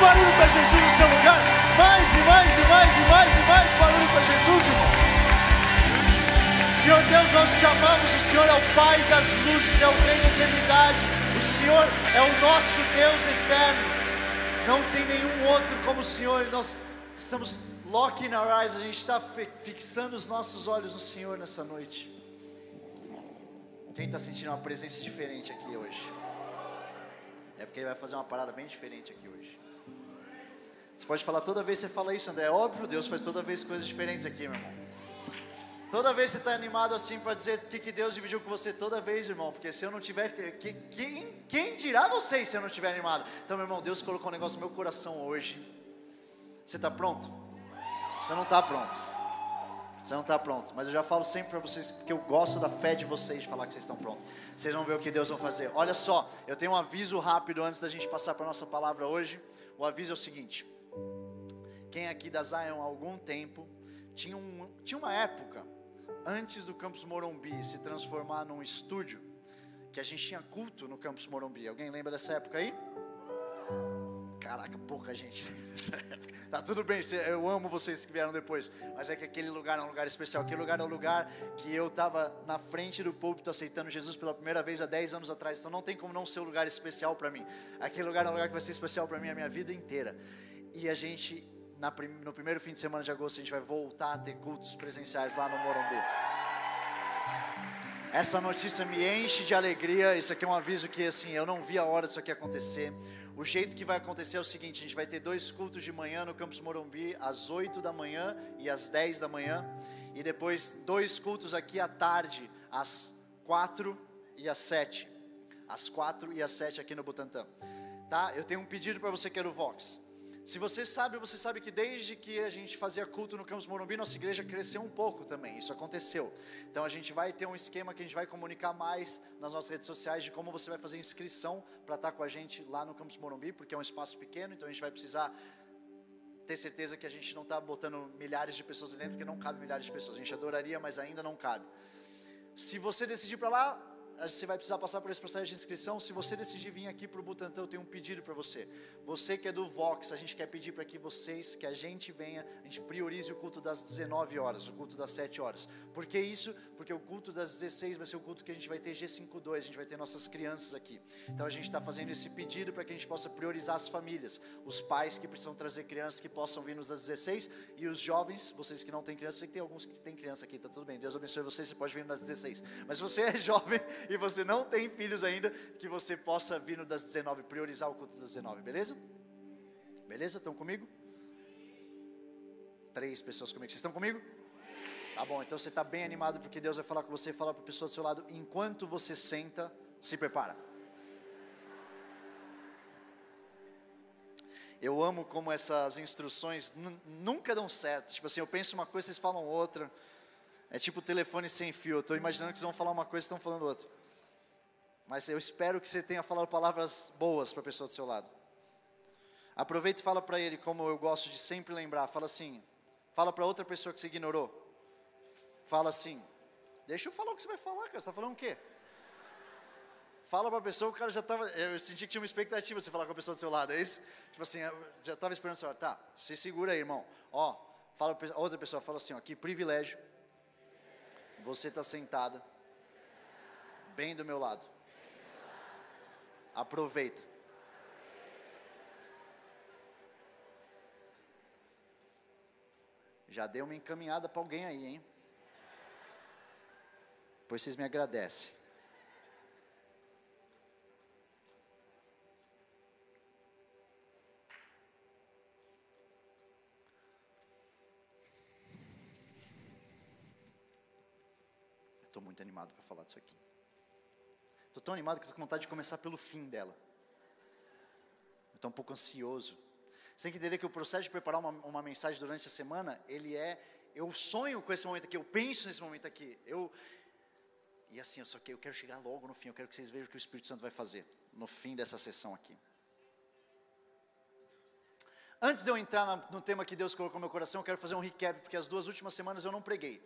barulho para Jesus no seu lugar. Mais e mais e mais e mais e mais barulho para Jesus, irmão. Senhor Deus, nós te amamos. O Senhor é o Pai das luzes, é o Rei da eternidade. O Senhor é o nosso Deus eterno. Não tem nenhum outro como o Senhor. Nós estamos locking our eyes. A gente está fixando os nossos olhos no Senhor nessa noite. Quem está sentindo uma presença diferente aqui hoje? É porque ele vai fazer uma parada bem diferente aqui hoje. Você pode falar toda vez que você fala isso, André. É óbvio, Deus faz toda vez coisas diferentes aqui, meu irmão. Toda vez você está animado assim para dizer o que, que Deus dividiu com você, toda vez, irmão, porque se eu não tiver, que, quem, quem dirá vocês se eu não estiver animado? Então, meu irmão, Deus colocou um negócio no meu coração hoje. Você está pronto? Você não está pronto. Você não está pronto. Mas eu já falo sempre para vocês que eu gosto da fé de vocês de falar que vocês estão prontos. Vocês vão ver o que Deus vai fazer. Olha só, eu tenho um aviso rápido antes da gente passar para nossa palavra hoje. O aviso é o seguinte: quem aqui da Zion há algum tempo tinha, um, tinha uma época antes do Campus Morumbi se transformar num estúdio, que a gente tinha culto no Campus Morumbi. Alguém lembra dessa época aí? Caraca, pouca gente Tá tudo bem, eu amo vocês que vieram depois, mas é que aquele lugar é um lugar especial. Aquele lugar é um lugar que eu estava na frente do púlpito aceitando Jesus pela primeira vez há 10 anos atrás. Então não tem como não ser um lugar especial para mim. Aquele lugar é um lugar que vai ser especial para mim a minha vida inteira. E a gente na, no primeiro fim de semana de agosto a gente vai voltar a ter cultos presenciais lá no Morumbi. Essa notícia me enche de alegria. Isso aqui é um aviso que assim eu não vi a hora disso aqui acontecer. O jeito que vai acontecer é o seguinte: a gente vai ter dois cultos de manhã no Campus Morumbi, às 8 da manhã e às 10 da manhã, e depois dois cultos aqui à tarde, às 4 e às 7. Às 4 e às 7 aqui no Butantã. Tá? Eu tenho um pedido para você que é do Vox. Se você sabe, você sabe que desde que a gente fazia culto no Campus Morumbi, nossa igreja cresceu um pouco também. Isso aconteceu. Então a gente vai ter um esquema que a gente vai comunicar mais nas nossas redes sociais de como você vai fazer inscrição para estar com a gente lá no Campus Morumbi, porque é um espaço pequeno, então a gente vai precisar ter certeza que a gente não está botando milhares de pessoas dentro, porque não cabe milhares de pessoas. A gente adoraria, mas ainda não cabe. Se você decidir para lá, você vai precisar passar por esse processo de inscrição. Se você decidir vir aqui para o Butantã, eu tenho um pedido para você. Você que é do Vox, a gente quer pedir para que vocês, que a gente venha, a gente priorize o culto das 19 horas, o culto das 7 horas. Por que isso? Porque o culto das 16 vai ser o culto que a gente vai ter G52, a gente vai ter nossas crianças aqui. Então a gente está fazendo esse pedido para que a gente possa priorizar as famílias, os pais que precisam trazer crianças que possam vir nos das 16 e os jovens, vocês que não têm criança, sei que tem alguns que têm criança aqui, tá tudo bem. Deus abençoe vocês, você pode vir nas 16. Mas se você é jovem e você não tem filhos ainda, que você possa vir no das 19, priorizar o culto das 19, beleza? Beleza? Estão comigo? Três pessoas comigo. Vocês estão comigo? Tá bom, então você está bem animado porque Deus vai falar com você, falar para a pessoa do seu lado, enquanto você senta, se prepara. Eu amo como essas instruções nunca dão certo. Tipo assim, eu penso uma coisa, vocês falam outra. É tipo telefone sem fio. Eu estou imaginando que vocês vão falar uma coisa e estão falando outra. Mas eu espero que você tenha falado palavras boas para a pessoa do seu lado. Aproveita e fala para ele, como eu gosto de sempre lembrar. Fala assim, fala para outra pessoa que você ignorou. Fala assim, deixa eu falar o que você vai falar, cara. Você está falando o quê? Fala para a pessoa, o cara já estava. Eu senti que tinha uma expectativa você falar com a pessoa do seu lado, é isso? Tipo assim, já estava esperando você. Tá, se segura aí, irmão. Ó, fala outra pessoa, fala assim, ó, que privilégio. Você está sentada bem do meu lado. Aproveita. Já deu uma encaminhada para alguém aí, hein? Pois vocês me agradecem. Estou muito animado para falar disso aqui. Estou tão animado que estou com vontade de começar pelo fim dela. Estou um pouco ansioso. Você tem que entender que o processo de preparar uma, uma mensagem durante a semana, ele é. Eu sonho com esse momento aqui, eu penso nesse momento aqui. Eu, e assim, eu só que eu quero chegar logo no fim, eu quero que vocês vejam o que o Espírito Santo vai fazer no fim dessa sessão aqui. Antes de eu entrar no tema que Deus colocou no meu coração, eu quero fazer um recap, porque as duas últimas semanas eu não preguei.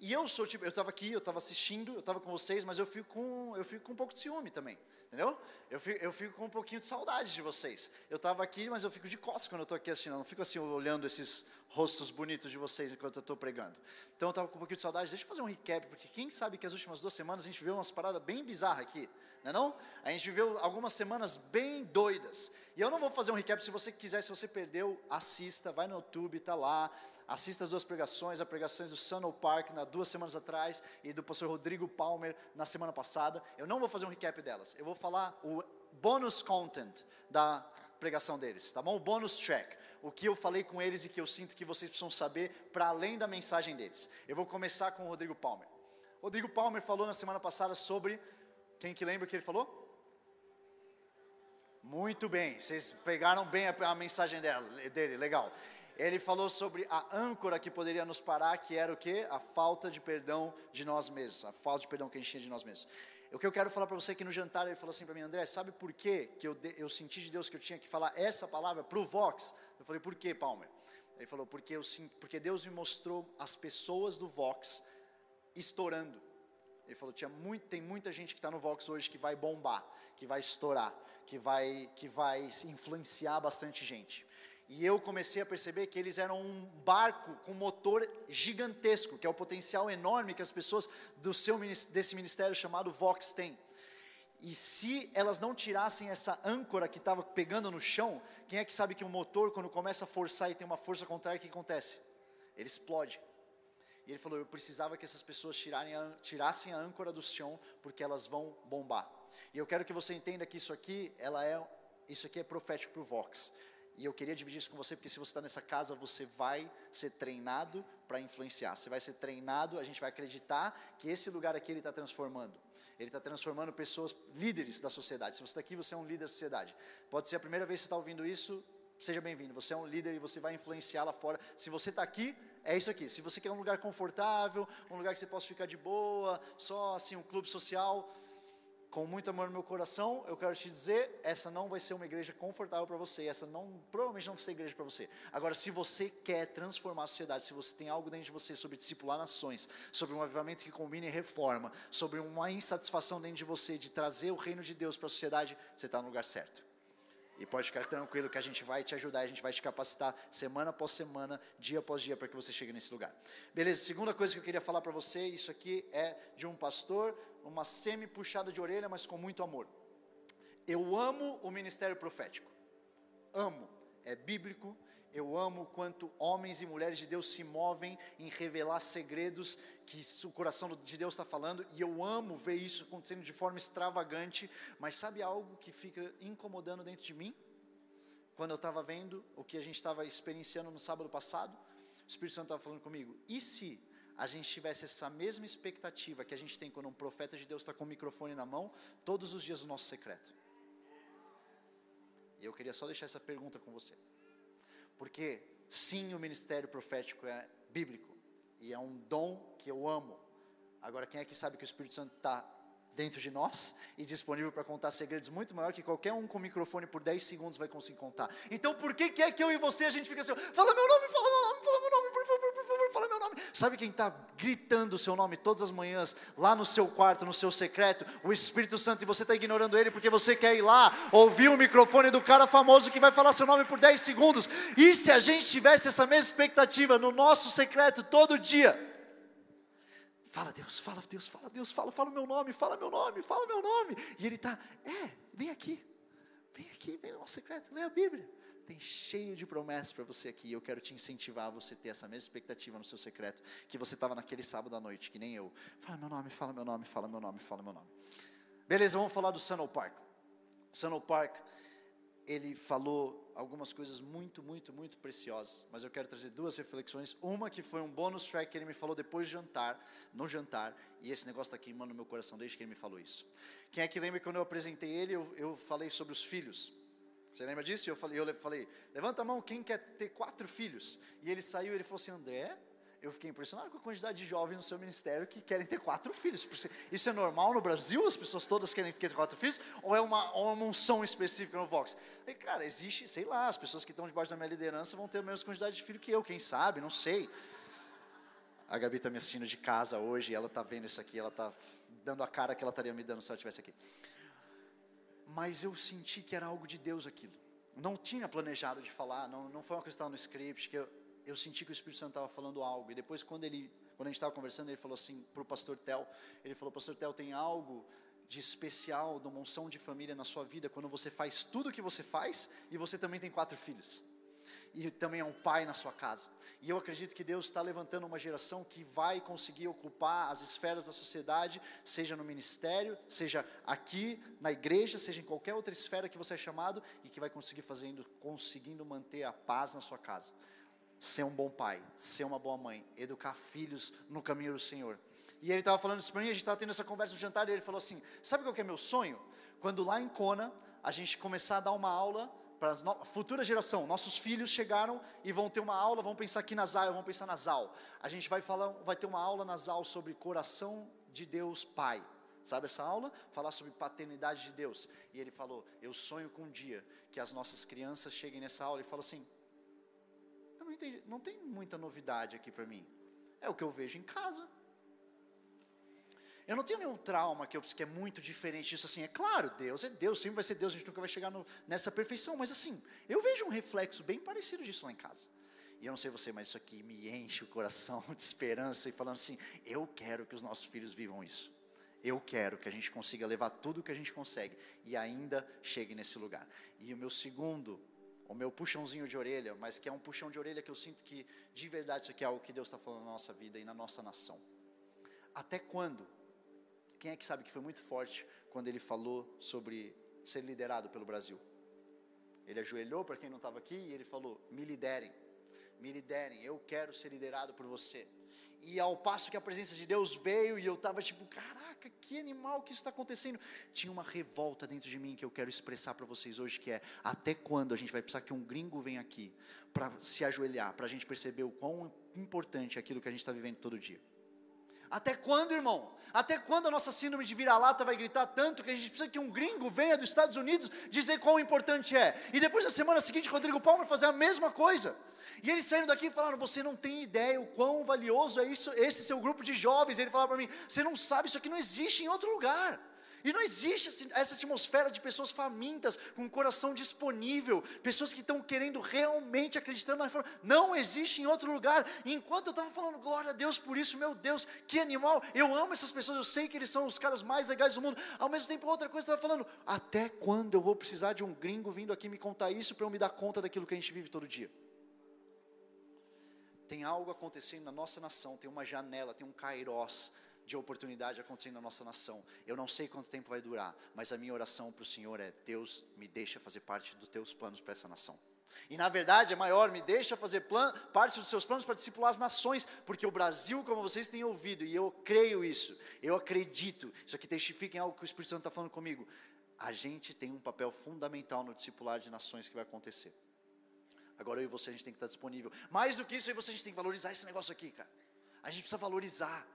E eu sou tipo, eu estava aqui, eu estava assistindo, eu estava com vocês, mas eu fico com, eu fico com um pouco de ciúme também, entendeu? Eu fico, eu fico com um pouquinho de saudade de vocês. Eu estava aqui, mas eu fico de costas quando eu estou aqui assistindo, eu não fico assim olhando esses rostos bonitos de vocês enquanto eu estou pregando. Então eu estava com um pouquinho de saudade. Deixa eu fazer um recap, porque quem sabe que as últimas duas semanas a gente viu umas paradas bem bizarras aqui, não é não? A gente viveu algumas semanas bem doidas. E eu não vou fazer um recap, se você quiser, se você perdeu, assista, vai no YouTube, está lá assista as duas pregações, as pregações do Sunno Park na duas semanas atrás e do pastor Rodrigo Palmer na semana passada. Eu não vou fazer um recap delas. Eu vou falar o bônus content da pregação deles, tá bom? O bônus track. O que eu falei com eles e que eu sinto que vocês precisam saber para além da mensagem deles. Eu vou começar com o Rodrigo Palmer. Rodrigo Palmer falou na semana passada sobre quem que lembra o que ele falou? Muito bem, vocês pegaram bem a, a mensagem dela, dele, legal ele falou sobre a âncora que poderia nos parar, que era o que? A falta de perdão de nós mesmos, a falta de perdão que a gente tinha de nós mesmos. O que eu quero falar para você é que no jantar ele falou assim para mim, André, sabe por quê que eu, eu senti de Deus que eu tinha que falar essa palavra para o Vox? Eu falei, por quê, Palmer? Ele falou, porque, eu, porque Deus me mostrou as pessoas do Vox estourando. Ele falou, tinha muito, tem muita gente que está no Vox hoje que vai bombar, que vai estourar, que vai, que vai influenciar bastante gente. E eu comecei a perceber que eles eram um barco com motor gigantesco, que é o potencial enorme que as pessoas do seu desse ministério chamado Vox têm. E se elas não tirassem essa âncora que estava pegando no chão, quem é que sabe que um motor, quando começa a forçar e tem uma força contrária, o que acontece? Ele explode. E ele falou: Eu precisava que essas pessoas a, tirassem a âncora do chão, porque elas vão bombar. E eu quero que você entenda que isso aqui, ela é, isso aqui é profético para o Vox. E eu queria dividir isso com você, porque se você está nessa casa, você vai ser treinado para influenciar. Você vai ser treinado, a gente vai acreditar que esse lugar aqui ele está transformando. Ele está transformando pessoas, líderes da sociedade. Se você está aqui, você é um líder da sociedade. Pode ser a primeira vez que você está ouvindo isso, seja bem-vindo. Você é um líder e você vai influenciar lá fora. Se você está aqui, é isso aqui. Se você quer um lugar confortável, um lugar que você possa ficar de boa, só assim um clube social, com muito amor no meu coração, eu quero te dizer, essa não vai ser uma igreja confortável para você, essa não, provavelmente não vai ser igreja para você. Agora, se você quer transformar a sociedade, se você tem algo dentro de você sobre discipular nações, sobre um avivamento que combine reforma, sobre uma insatisfação dentro de você de trazer o reino de Deus para a sociedade, você está no lugar certo. E pode ficar tranquilo que a gente vai te ajudar, a gente vai te capacitar semana após semana, dia após dia, para que você chegue nesse lugar. Beleza, segunda coisa que eu queria falar para você, isso aqui é de um pastor, uma semi-puxada de orelha, mas com muito amor. Eu amo o ministério profético. Amo. É bíblico, eu amo quanto homens e mulheres de Deus se movem em revelar segredos que o coração de Deus está falando, e eu amo ver isso acontecendo de forma extravagante, mas sabe algo que fica incomodando dentro de mim? Quando eu estava vendo o que a gente estava experienciando no sábado passado, o Espírito Santo estava falando comigo, e se a gente tivesse essa mesma expectativa que a gente tem quando um profeta de Deus está com o microfone na mão, todos os dias do nosso secreto? E eu queria só deixar essa pergunta com você. Porque, sim, o ministério profético é bíblico e é um dom que eu amo. Agora, quem é que sabe que o Espírito Santo está dentro de nós e disponível para contar segredos muito maior que qualquer um com microfone por 10 segundos vai conseguir contar. Então, por que, que é que eu e você a gente fica assim, fala meu nome, fala meu nome, fala meu nome, nome. Sabe quem está gritando o seu nome todas as manhãs, lá no seu quarto, no seu secreto? O Espírito Santo, e você está ignorando ele porque você quer ir lá ouvir o microfone do cara famoso que vai falar seu nome por 10 segundos. E se a gente tivesse essa mesma expectativa no nosso secreto todo dia? Fala Deus, fala Deus, fala Deus, fala, fala o meu nome, fala meu nome, fala meu nome. E ele está, é, vem aqui, vem aqui, vem nosso secreto, lê a Bíblia tem cheio de promessas para você aqui. Eu quero te incentivar a você ter essa mesma expectativa no seu secreto que você estava naquele sábado à noite, que nem eu. Fala meu nome, fala meu nome, fala meu nome, fala meu nome. Beleza, vamos falar do Sunol Park. Sunol Park, ele falou algumas coisas muito, muito, muito preciosas, mas eu quero trazer duas reflexões. Uma que foi um bônus track que ele me falou depois de jantar, no jantar, e esse negócio está queimando meu coração desde que ele me falou isso. Quem é que lembra que quando eu apresentei ele, eu, eu falei sobre os filhos? Você lembra disso? Eu falei, eu falei, levanta a mão quem quer ter quatro filhos. E ele saiu e ele falou assim, André, eu fiquei impressionado com a quantidade de jovens no seu ministério que querem ter quatro filhos. Isso é normal no Brasil? As pessoas todas querem ter quatro filhos? Ou é uma, ou é uma unção específica no Vox? E, cara, existe, sei lá, as pessoas que estão debaixo da minha liderança vão ter a mesma quantidade de filhos que eu, quem sabe, não sei. A Gabi está me assistindo de casa hoje, ela está vendo isso aqui, ela está dando a cara que ela estaria me dando se ela estivesse aqui. Mas eu senti que era algo de Deus aquilo. Não tinha planejado de falar, não, não foi uma questão no script, que eu, eu senti que o Espírito Santo estava falando algo. E depois, quando ele, quando a gente estava conversando, ele falou assim para o pastor Tel, ele falou, pastor Tel, tem algo de especial, de uma unção de família na sua vida, quando você faz tudo o que você faz e você também tem quatro filhos e também é um pai na sua casa. E eu acredito que Deus está levantando uma geração que vai conseguir ocupar as esferas da sociedade, seja no ministério, seja aqui na igreja, seja em qualquer outra esfera que você é chamado, e que vai conseguir fazendo, conseguindo manter a paz na sua casa. Ser um bom pai, ser uma boa mãe, educar filhos no caminho do Senhor. E ele estava falando isso para mim, a gente estava tendo essa conversa no jantar, e ele falou assim: Sabe qual que é meu sonho? Quando lá em Kona, a gente começar a dar uma aula para a futura geração. Nossos filhos chegaram e vão ter uma aula, vão pensar aqui na ZAL, vão pensar na ZAL. A gente vai falar, vai ter uma aula na ZAL sobre coração de Deus Pai. Sabe essa aula? Falar sobre paternidade de Deus. E ele falou: Eu sonho com um dia que as nossas crianças cheguem nessa aula e falem assim: Eu não entendi, não tem muita novidade aqui para mim. É o que eu vejo em casa. Eu não tenho nenhum trauma que eu que é muito diferente disso assim. É claro, Deus é Deus, sempre vai ser Deus, a gente nunca vai chegar no, nessa perfeição, mas assim, eu vejo um reflexo bem parecido disso lá em casa. E eu não sei você, mas isso aqui me enche o coração de esperança e falando assim, eu quero que os nossos filhos vivam isso. Eu quero que a gente consiga levar tudo que a gente consegue e ainda chegue nesse lugar. E o meu segundo, o meu puxãozinho de orelha, mas que é um puxão de orelha que eu sinto que de verdade isso aqui é algo que Deus está falando na nossa vida e na nossa nação. Até quando quem é que sabe que foi muito forte quando ele falou sobre ser liderado pelo Brasil? Ele ajoelhou para quem não estava aqui e ele falou: Me liderem, me liderem, eu quero ser liderado por você. E ao passo que a presença de Deus veio e eu estava tipo, caraca, que animal que está acontecendo. Tinha uma revolta dentro de mim que eu quero expressar para vocês hoje, que é até quando a gente vai precisar que um gringo venha aqui para se ajoelhar, para a gente perceber o quão importante é aquilo que a gente está vivendo todo dia. Até quando, irmão? Até quando a nossa síndrome de vira-lata vai gritar tanto que a gente precisa que um gringo venha dos Estados Unidos dizer quão importante é? E depois na semana seguinte, Rodrigo Palmer fazer a mesma coisa. E eles saindo daqui e falaram: Você não tem ideia o quão valioso é isso, esse seu grupo de jovens. E ele falava para mim: Você não sabe, isso aqui não existe em outro lugar. E não existe essa atmosfera de pessoas famintas, com o coração disponível, pessoas que estão querendo realmente acreditando na reforma. Não existe em outro lugar. E enquanto eu estava falando, glória a Deus por isso, meu Deus, que animal. Eu amo essas pessoas, eu sei que eles são os caras mais legais do mundo. Ao mesmo tempo, outra coisa, estava falando, até quando eu vou precisar de um gringo vindo aqui me contar isso para eu me dar conta daquilo que a gente vive todo dia? Tem algo acontecendo na nossa nação, tem uma janela, tem um kairós de oportunidade acontecendo na nossa nação. Eu não sei quanto tempo vai durar, mas a minha oração para o Senhor é: Deus, me deixa fazer parte dos teus planos para essa nação. E na verdade é maior, me deixa fazer plan, parte dos seus planos para discipular as nações, porque o Brasil, como vocês têm ouvido, e eu creio isso, eu acredito, isso aqui testifica em algo que o Espírito Santo está falando comigo. A gente tem um papel fundamental no discipular de nações que vai acontecer. Agora eu e você, a gente tem que estar disponível. Mais do que isso, eu e você, a gente tem que valorizar esse negócio aqui, cara. A gente precisa valorizar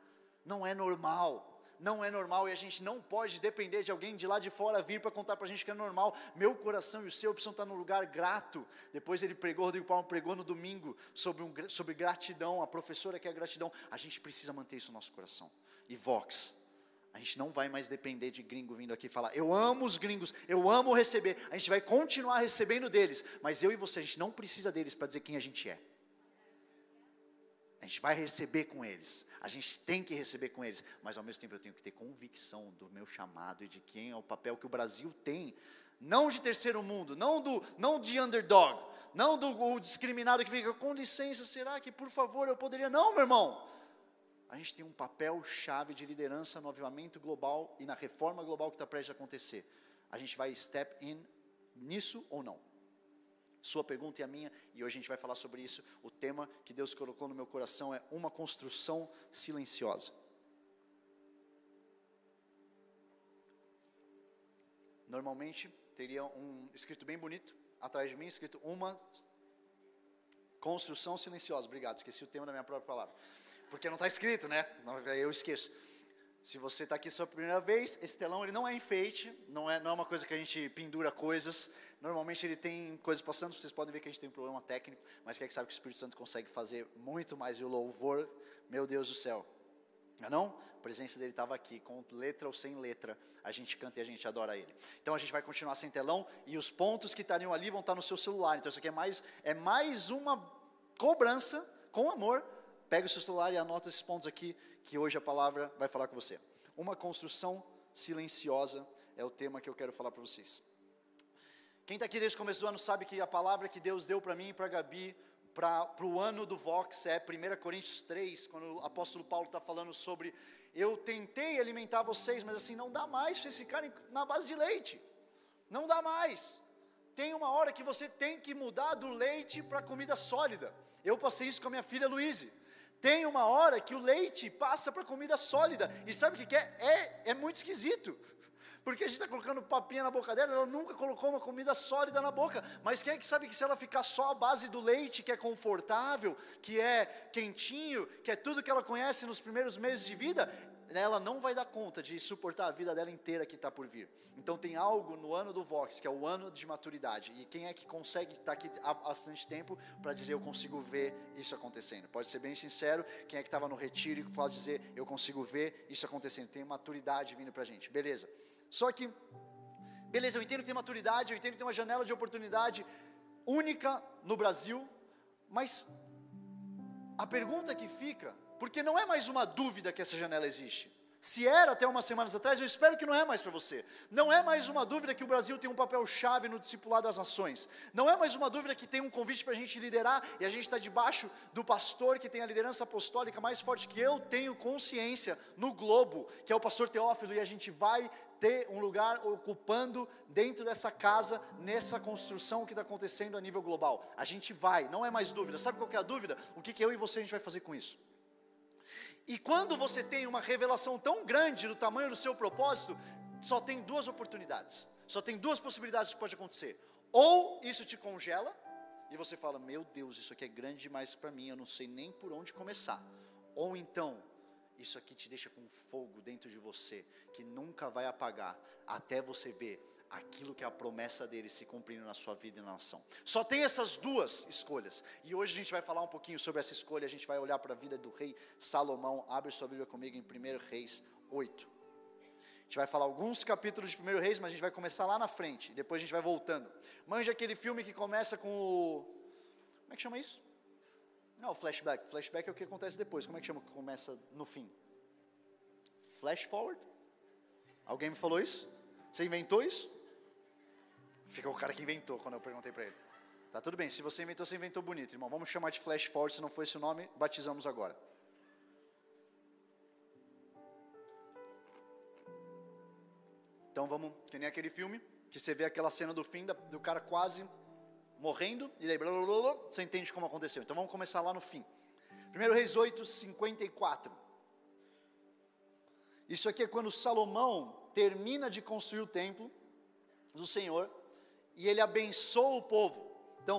não é normal. Não é normal e a gente não pode depender de alguém de lá de fora vir para contar para a gente que é normal. Meu coração e o seu precisam estar no lugar grato. Depois ele pregou, Rodrigo Paulo pregou no domingo sobre, um, sobre gratidão, a professora que é gratidão. A gente precisa manter isso no nosso coração. E Vox, a gente não vai mais depender de gringo vindo aqui falar, eu amo os gringos, eu amo receber. A gente vai continuar recebendo deles, mas eu e você, a gente não precisa deles para dizer quem a gente é. Gente vai receber com eles, a gente tem que receber com eles, mas ao mesmo tempo eu tenho que ter convicção do meu chamado e de quem é o papel que o Brasil tem, não de terceiro mundo, não do, não de underdog, não do discriminado que fica com licença, será que por favor eu poderia? Não, meu irmão. A gente tem um papel chave de liderança no avivamento global e na reforma global que está prestes a acontecer. A gente vai step in nisso ou não? Sua pergunta e a minha, e hoje a gente vai falar sobre isso. O tema que Deus colocou no meu coração é uma construção silenciosa. Normalmente teria um escrito bem bonito atrás de mim, escrito uma construção silenciosa. Obrigado, esqueci o tema da minha própria palavra. Porque não está escrito, né? Eu esqueço. Se você está aqui sua primeira vez, esse telão ele não é enfeite, não é, não é uma coisa que a gente pendura coisas. Normalmente ele tem coisas passando, vocês podem ver que a gente tem um problema técnico, mas quem é que sabe que o Espírito Santo consegue fazer muito mais e o louvor Meu Deus do céu. Não, é não? A presença dele estava aqui, com letra ou sem letra, a gente canta e a gente adora ele. Então a gente vai continuar sem telão e os pontos que estariam ali vão estar no seu celular. Então isso aqui é mais, é mais uma cobrança com amor. Pega o seu celular e anota esses pontos aqui, que hoje a palavra vai falar com você. Uma construção silenciosa é o tema que eu quero falar para vocês. Quem está aqui desde o começo do ano sabe que a palavra que Deus deu para mim e para Gabi para o ano do Vox é 1 Coríntios 3, quando o apóstolo Paulo está falando sobre eu tentei alimentar vocês, mas assim, não dá mais vocês ficarem na base de leite. Não dá mais. Tem uma hora que você tem que mudar do leite para comida sólida. Eu passei isso com a minha filha Luíse. Tem uma hora que o leite passa para comida sólida. E sabe o que, é? é? É muito esquisito. Porque a gente está colocando papinha na boca dela, ela nunca colocou uma comida sólida na boca. Mas quem é que sabe que se ela ficar só à base do leite, que é confortável, que é quentinho, que é tudo que ela conhece nos primeiros meses de vida, ela não vai dar conta de suportar a vida dela inteira que está por vir. Então tem algo no ano do Vox, que é o ano de maturidade. E quem é que consegue estar tá aqui há bastante tempo para dizer eu consigo ver isso acontecendo? Pode ser bem sincero, quem é que estava no retiro e pode dizer eu consigo ver isso acontecendo. Tem maturidade vindo para a gente. Beleza. Só que, beleza, eu entendo que tem maturidade, eu entendo que tem uma janela de oportunidade única no Brasil, mas a pergunta que fica, porque não é mais uma dúvida que essa janela existe. Se era até umas semanas atrás, eu espero que não é mais para você. Não é mais uma dúvida que o Brasil tem um papel chave no discipulado das nações. Não é mais uma dúvida que tem um convite para a gente liderar e a gente está debaixo do pastor que tem a liderança apostólica mais forte que eu tenho consciência no globo, que é o pastor Teófilo, e a gente vai ter um lugar ocupando dentro dessa casa, nessa construção que está acontecendo a nível global. A gente vai, não é mais dúvida. Sabe qual é a dúvida? O que, que eu e você a gente vai fazer com isso? E quando você tem uma revelação tão grande do tamanho do seu propósito, só tem duas oportunidades, só tem duas possibilidades que pode acontecer. Ou isso te congela, e você fala: Meu Deus, isso aqui é grande demais para mim, eu não sei nem por onde começar. Ou então, isso aqui te deixa com fogo dentro de você, que nunca vai apagar, até você ver aquilo que é a promessa dele se cumprindo na sua vida e na nação. Só tem essas duas escolhas. E hoje a gente vai falar um pouquinho sobre essa escolha, a gente vai olhar para a vida do rei Salomão. Abre sua Bíblia comigo em 1 Reis 8. A gente vai falar alguns capítulos de 1 Reis, mas a gente vai começar lá na frente, depois a gente vai voltando. Manja aquele filme que começa com o. Como é que chama isso? Não, flashback. Flashback é o que acontece depois. Como é que chama que começa no fim? Flash forward? Alguém me falou isso? Você inventou isso? Fica o cara que inventou quando eu perguntei para ele. Tá tudo bem, se você inventou, você inventou bonito, irmão. Vamos chamar de flash forward, se não for esse o nome, batizamos agora. Então vamos, que nem aquele filme, que você vê aquela cena do fim, do cara quase morrendo, e daí blá, blá, blá, você entende como aconteceu. Então vamos começar lá no fim. 1 Reis 8, 54. Isso aqui é quando Salomão termina de construir o templo do Senhor e ele abençoa o povo. Então,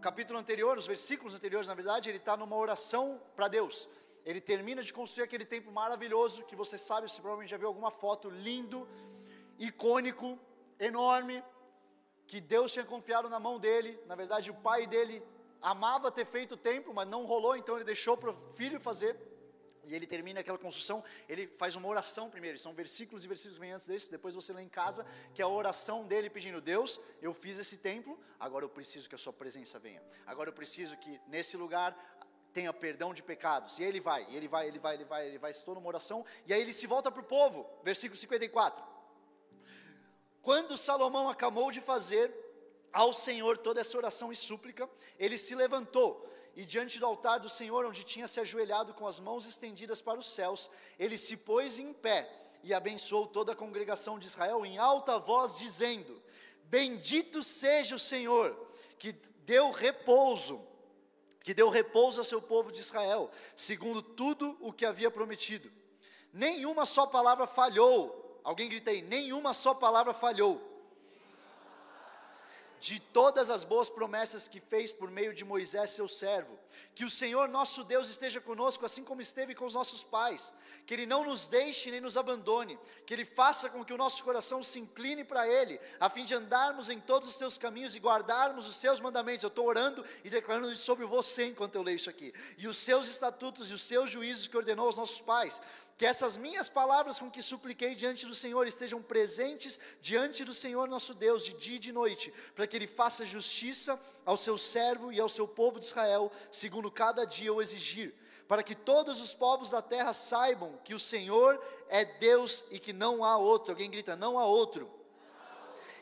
capítulo anterior, os versículos anteriores, na verdade, ele está numa oração para Deus. Ele termina de construir aquele templo maravilhoso que você sabe, você provavelmente já viu alguma foto lindo, icônico, enorme, que Deus tinha confiado na mão dele. Na verdade, o pai dele amava ter feito o templo, mas não rolou, então ele deixou para o filho fazer. E ele termina aquela construção, ele faz uma oração primeiro, são versículos e versículos que vêm antes desse, depois você lê em casa, que é a oração dele pedindo, Deus, eu fiz esse templo, agora eu preciso que a sua presença venha. Agora eu preciso que nesse lugar tenha perdão de pecados. E ele vai, e ele vai, ele vai, ele vai, ele vai, se torna uma oração, e aí ele se volta para o povo, versículo 54. Quando Salomão acabou de fazer ao Senhor toda essa oração e súplica, ele se levantou e diante do altar do Senhor, onde tinha se ajoelhado com as mãos estendidas para os céus, ele se pôs em pé e abençoou toda a congregação de Israel em alta voz, dizendo: Bendito seja o Senhor, que deu repouso, que deu repouso ao seu povo de Israel, segundo tudo o que havia prometido. Nenhuma só palavra falhou Alguém grita aí, nenhuma só palavra falhou. De todas as boas promessas que fez por meio de Moisés, seu servo. Que o Senhor nosso Deus esteja conosco, assim como esteve com os nossos pais. Que Ele não nos deixe nem nos abandone. Que Ele faça com que o nosso coração se incline para Ele, a fim de andarmos em todos os seus caminhos e guardarmos os seus mandamentos. Eu estou orando e declarando sobre você enquanto eu leio isso aqui. E os seus estatutos e os seus juízos que ordenou aos nossos pais que essas minhas palavras com que supliquei diante do Senhor estejam presentes diante do Senhor nosso Deus, de dia e de noite, para que Ele faça justiça ao seu servo e ao seu povo de Israel, segundo cada dia o exigir, para que todos os povos da terra saibam que o Senhor é Deus e que não há outro. Alguém grita: não há outro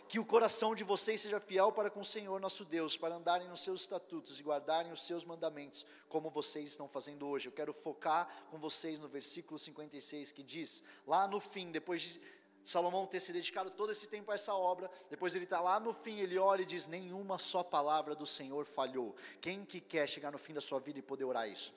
que o coração de vocês seja fiel para com o Senhor nosso Deus, para andarem nos seus estatutos e guardarem os seus mandamentos, como vocês estão fazendo hoje. Eu quero focar com vocês no versículo 56 que diz, lá no fim, depois de Salomão ter se dedicado todo esse tempo a essa obra, depois ele está lá no fim, ele olha e diz: Nenhuma só palavra do Senhor falhou. Quem que quer chegar no fim da sua vida e poder orar isso?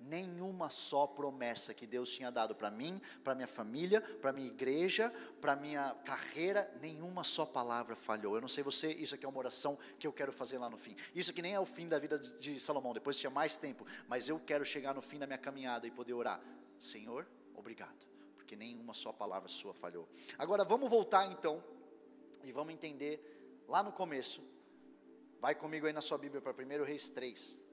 Nenhuma só promessa que Deus tinha dado para mim, para minha família, para minha igreja, para minha carreira, nenhuma só palavra falhou. Eu não sei você, isso aqui é uma oração que eu quero fazer lá no fim. Isso aqui nem é o fim da vida de Salomão, depois tinha mais tempo, mas eu quero chegar no fim da minha caminhada e poder orar. Senhor, obrigado, porque nenhuma só palavra sua falhou. Agora vamos voltar então e vamos entender lá no começo. Vai comigo aí na sua Bíblia para 1 Reis 3.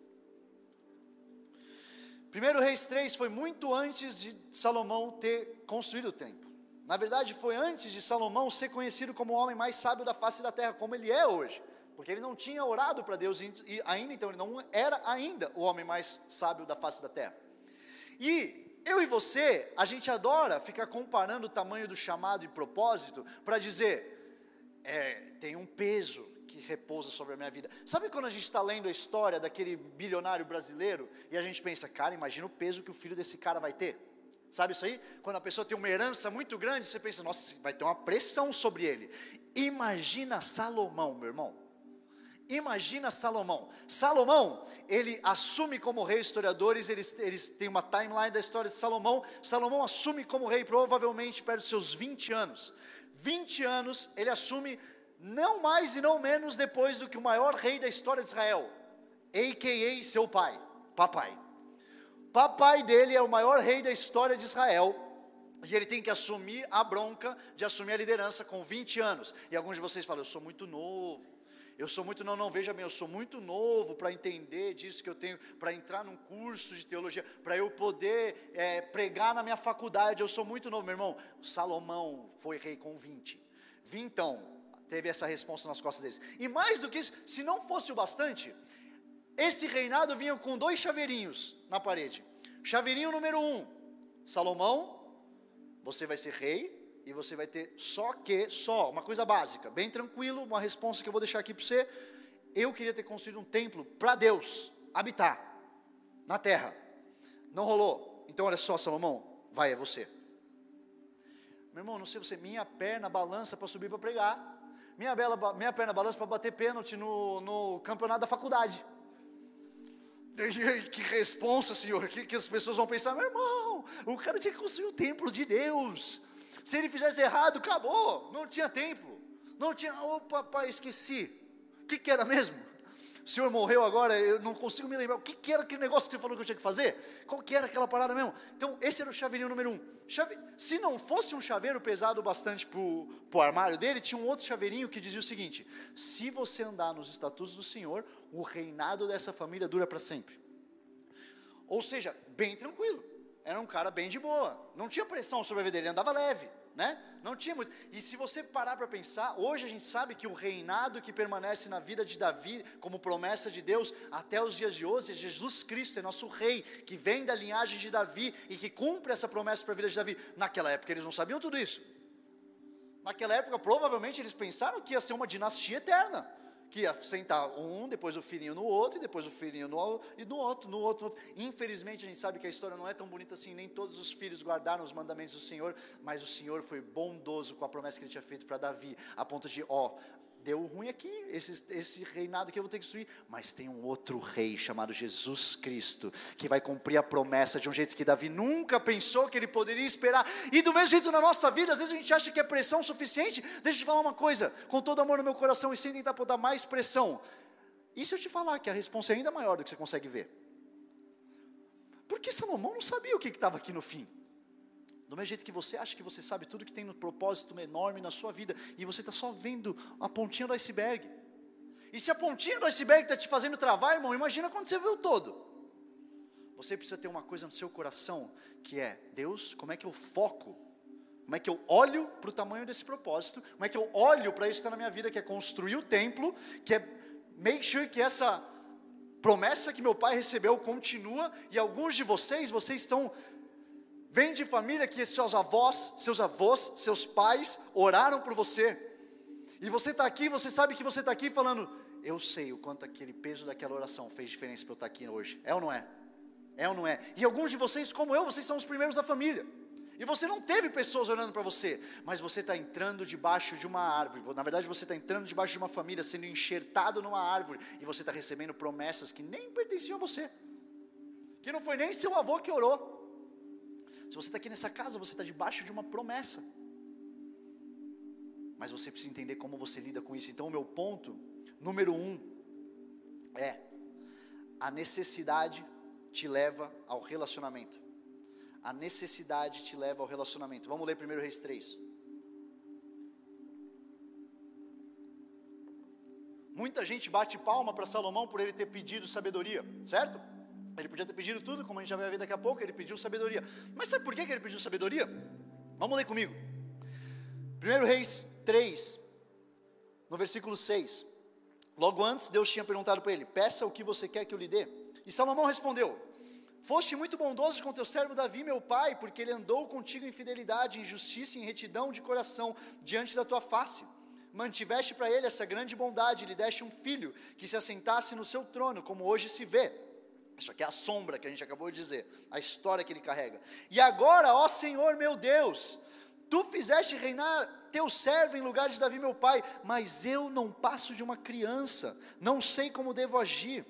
1 Reis 3 foi muito antes de Salomão ter construído o templo. Na verdade, foi antes de Salomão ser conhecido como o homem mais sábio da face da terra, como ele é hoje. Porque ele não tinha orado para Deus e ainda, então ele não era ainda o homem mais sábio da face da terra. E eu e você, a gente adora ficar comparando o tamanho do chamado e propósito para dizer, é, tem um peso, que repousa sobre a minha vida. Sabe quando a gente está lendo a história daquele bilionário brasileiro e a gente pensa, cara, imagina o peso que o filho desse cara vai ter? Sabe isso aí? Quando a pessoa tem uma herança muito grande, você pensa, nossa, vai ter uma pressão sobre ele. Imagina Salomão, meu irmão. Imagina Salomão. Salomão, ele assume como rei, historiadores, eles, eles têm uma timeline da história de Salomão. Salomão assume como rei provavelmente perto dos seus 20 anos. 20 anos, ele assume não mais e não menos depois do que o maior rei da história de Israel, a.k.a. seu pai, papai. Papai dele é o maior rei da história de Israel, e ele tem que assumir a bronca de assumir a liderança com 20 anos. E alguns de vocês falam, eu sou muito novo. Eu sou muito, não, não, veja bem, eu sou muito novo para entender disso que eu tenho, para entrar num curso de teologia, para eu poder é, pregar na minha faculdade, eu sou muito novo, meu irmão. Salomão foi rei com 20. Vintão, teve essa resposta nas costas deles. E mais do que isso, se não fosse o bastante, esse reinado vinha com dois chaveirinhos na parede. Chaveirinho número um, Salomão, você vai ser rei e você vai ter só que, só, uma coisa básica, bem tranquilo, uma resposta que eu vou deixar aqui para você. Eu queria ter construído um templo para Deus habitar na terra. Não rolou. Então olha só, Salomão, vai, é você. Meu irmão, não sei você, minha perna balança para subir para pregar minha, bela, minha perna balança para bater pênalti no, no campeonato da faculdade. Que responsa, Senhor, que, que as pessoas vão pensar, meu irmão, o cara tinha que construir o templo de Deus. Se ele fizesse errado, acabou, não tinha templo. Não tinha, oh, papai, esqueci. O que, que era mesmo? O senhor morreu agora, eu não consigo me lembrar. O que, que era aquele negócio que você falou que eu tinha que fazer? Qual que era aquela parada mesmo? Então, esse era o chaveirinho número um. Chave... Se não fosse um chaveiro pesado bastante para o armário dele, tinha um outro chaveirinho que dizia o seguinte: se você andar nos estatutos do Senhor, o reinado dessa família dura para sempre. Ou seja, bem tranquilo. Era um cara bem de boa. Não tinha pressão sobre a vida dele, andava leve né? Não tinha muito. E se você parar para pensar, hoje a gente sabe que o reinado que permanece na vida de Davi, como promessa de Deus, até os dias de hoje, é Jesus Cristo, é nosso rei, que vem da linhagem de Davi e que cumpre essa promessa para a vida de Davi. Naquela época eles não sabiam tudo isso. Naquela época, provavelmente, eles pensaram que ia ser uma dinastia eterna que ia sentar um, depois o filhinho no outro, e depois o filhinho no, e no outro, no outro, no outro. Infelizmente a gente sabe que a história não é tão bonita assim, nem todos os filhos guardaram os mandamentos do Senhor, mas o Senhor foi bondoso com a promessa que ele tinha feito para Davi, a ponto de, ó, deu ruim aqui, esse, esse reinado que eu vou ter que destruir, mas tem um outro rei chamado Jesus Cristo, que vai cumprir a promessa de um jeito que Davi nunca pensou que ele poderia esperar, e do mesmo jeito na nossa vida, às vezes a gente acha que é pressão suficiente, deixa eu te falar uma coisa, com todo amor no meu coração e sem tentar botar mais pressão, e se eu te falar que a resposta é ainda maior do que você consegue ver? Porque Salomão não sabia o que estava aqui no fim. Do mesmo jeito que você acha que você sabe tudo que tem no propósito enorme na sua vida, e você está só vendo a pontinha do iceberg. E se a pontinha do iceberg está te fazendo travar, irmão, imagina quando você vê o todo. Você precisa ter uma coisa no seu coração, que é, Deus, como é que eu foco? Como é que eu olho para o tamanho desse propósito? Como é que eu olho para isso que está na minha vida, que é construir o templo, que é make sure que essa promessa que meu pai recebeu continua, e alguns de vocês, vocês estão Vem de família que seus avós, seus avós, seus pais oraram por você. E você está aqui, você sabe que você está aqui falando, eu sei o quanto aquele peso daquela oração fez diferença para eu estar tá aqui hoje. É ou não é? É ou não é? E alguns de vocês, como eu, vocês são os primeiros da família. E você não teve pessoas orando para você, mas você está entrando debaixo de uma árvore. Na verdade, você está entrando debaixo de uma família, sendo enxertado numa árvore, e você está recebendo promessas que nem pertenciam a você, que não foi nem seu avô que orou. Se você está aqui nessa casa, você está debaixo de uma promessa. Mas você precisa entender como você lida com isso. Então, o meu ponto, número um, é: a necessidade te leva ao relacionamento. A necessidade te leva ao relacionamento. Vamos ler 1 Reis 3. Muita gente bate palma para Salomão por ele ter pedido sabedoria, certo? Ele podia ter pedido tudo, como a gente já vai ver daqui a pouco, ele pediu sabedoria. Mas sabe por que ele pediu sabedoria? Vamos ler comigo. 1 Reis 3, no versículo 6. Logo antes, Deus tinha perguntado para ele: Peça o que você quer que eu lhe dê. E Salomão respondeu: Foste muito bondoso com teu servo Davi, meu pai, porque ele andou contigo em fidelidade, em justiça e em retidão de coração diante da tua face. Mantiveste para ele essa grande bondade, lhe deste um filho que se assentasse no seu trono, como hoje se vê. Isso aqui é a sombra que a gente acabou de dizer, a história que ele carrega. E agora, ó Senhor meu Deus, tu fizeste reinar teu servo em lugar de Davi meu pai, mas eu não passo de uma criança, não sei como devo agir.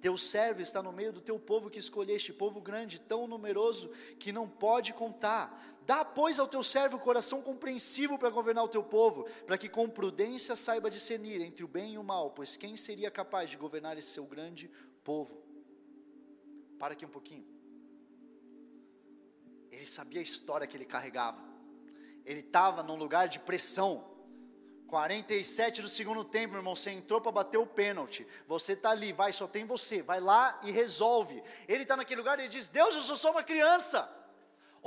Teu servo está no meio do teu povo que escolheste, povo grande, tão numeroso que não pode contar. Dá, pois, ao teu servo coração compreensivo para governar o teu povo, para que com prudência saiba discernir entre o bem e o mal, pois quem seria capaz de governar esse seu grande povo? Para aqui um pouquinho. Ele sabia a história que ele carregava. Ele estava num lugar de pressão. 47 do segundo tempo, irmão, você entrou para bater o pênalti. Você está ali, vai, só tem você. Vai lá e resolve. Ele está naquele lugar e ele diz: Deus, eu sou só uma criança.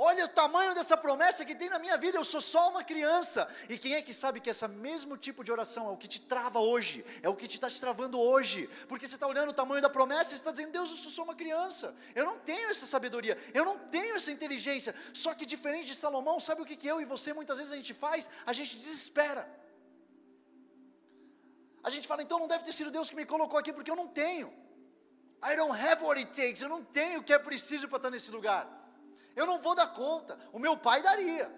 Olha o tamanho dessa promessa que tem na minha vida, eu sou só uma criança. E quem é que sabe que esse mesmo tipo de oração é o que te trava hoje, é o que te está te travando hoje, porque você está olhando o tamanho da promessa e está dizendo, Deus, eu sou só uma criança, eu não tenho essa sabedoria, eu não tenho essa inteligência. Só que diferente de Salomão, sabe o que, que eu e você muitas vezes a gente faz? A gente desespera. A gente fala, então não deve ter sido Deus que me colocou aqui, porque eu não tenho. I don't have what it takes, eu não tenho o que é preciso para estar nesse lugar. Eu não vou dar conta. O meu pai daria.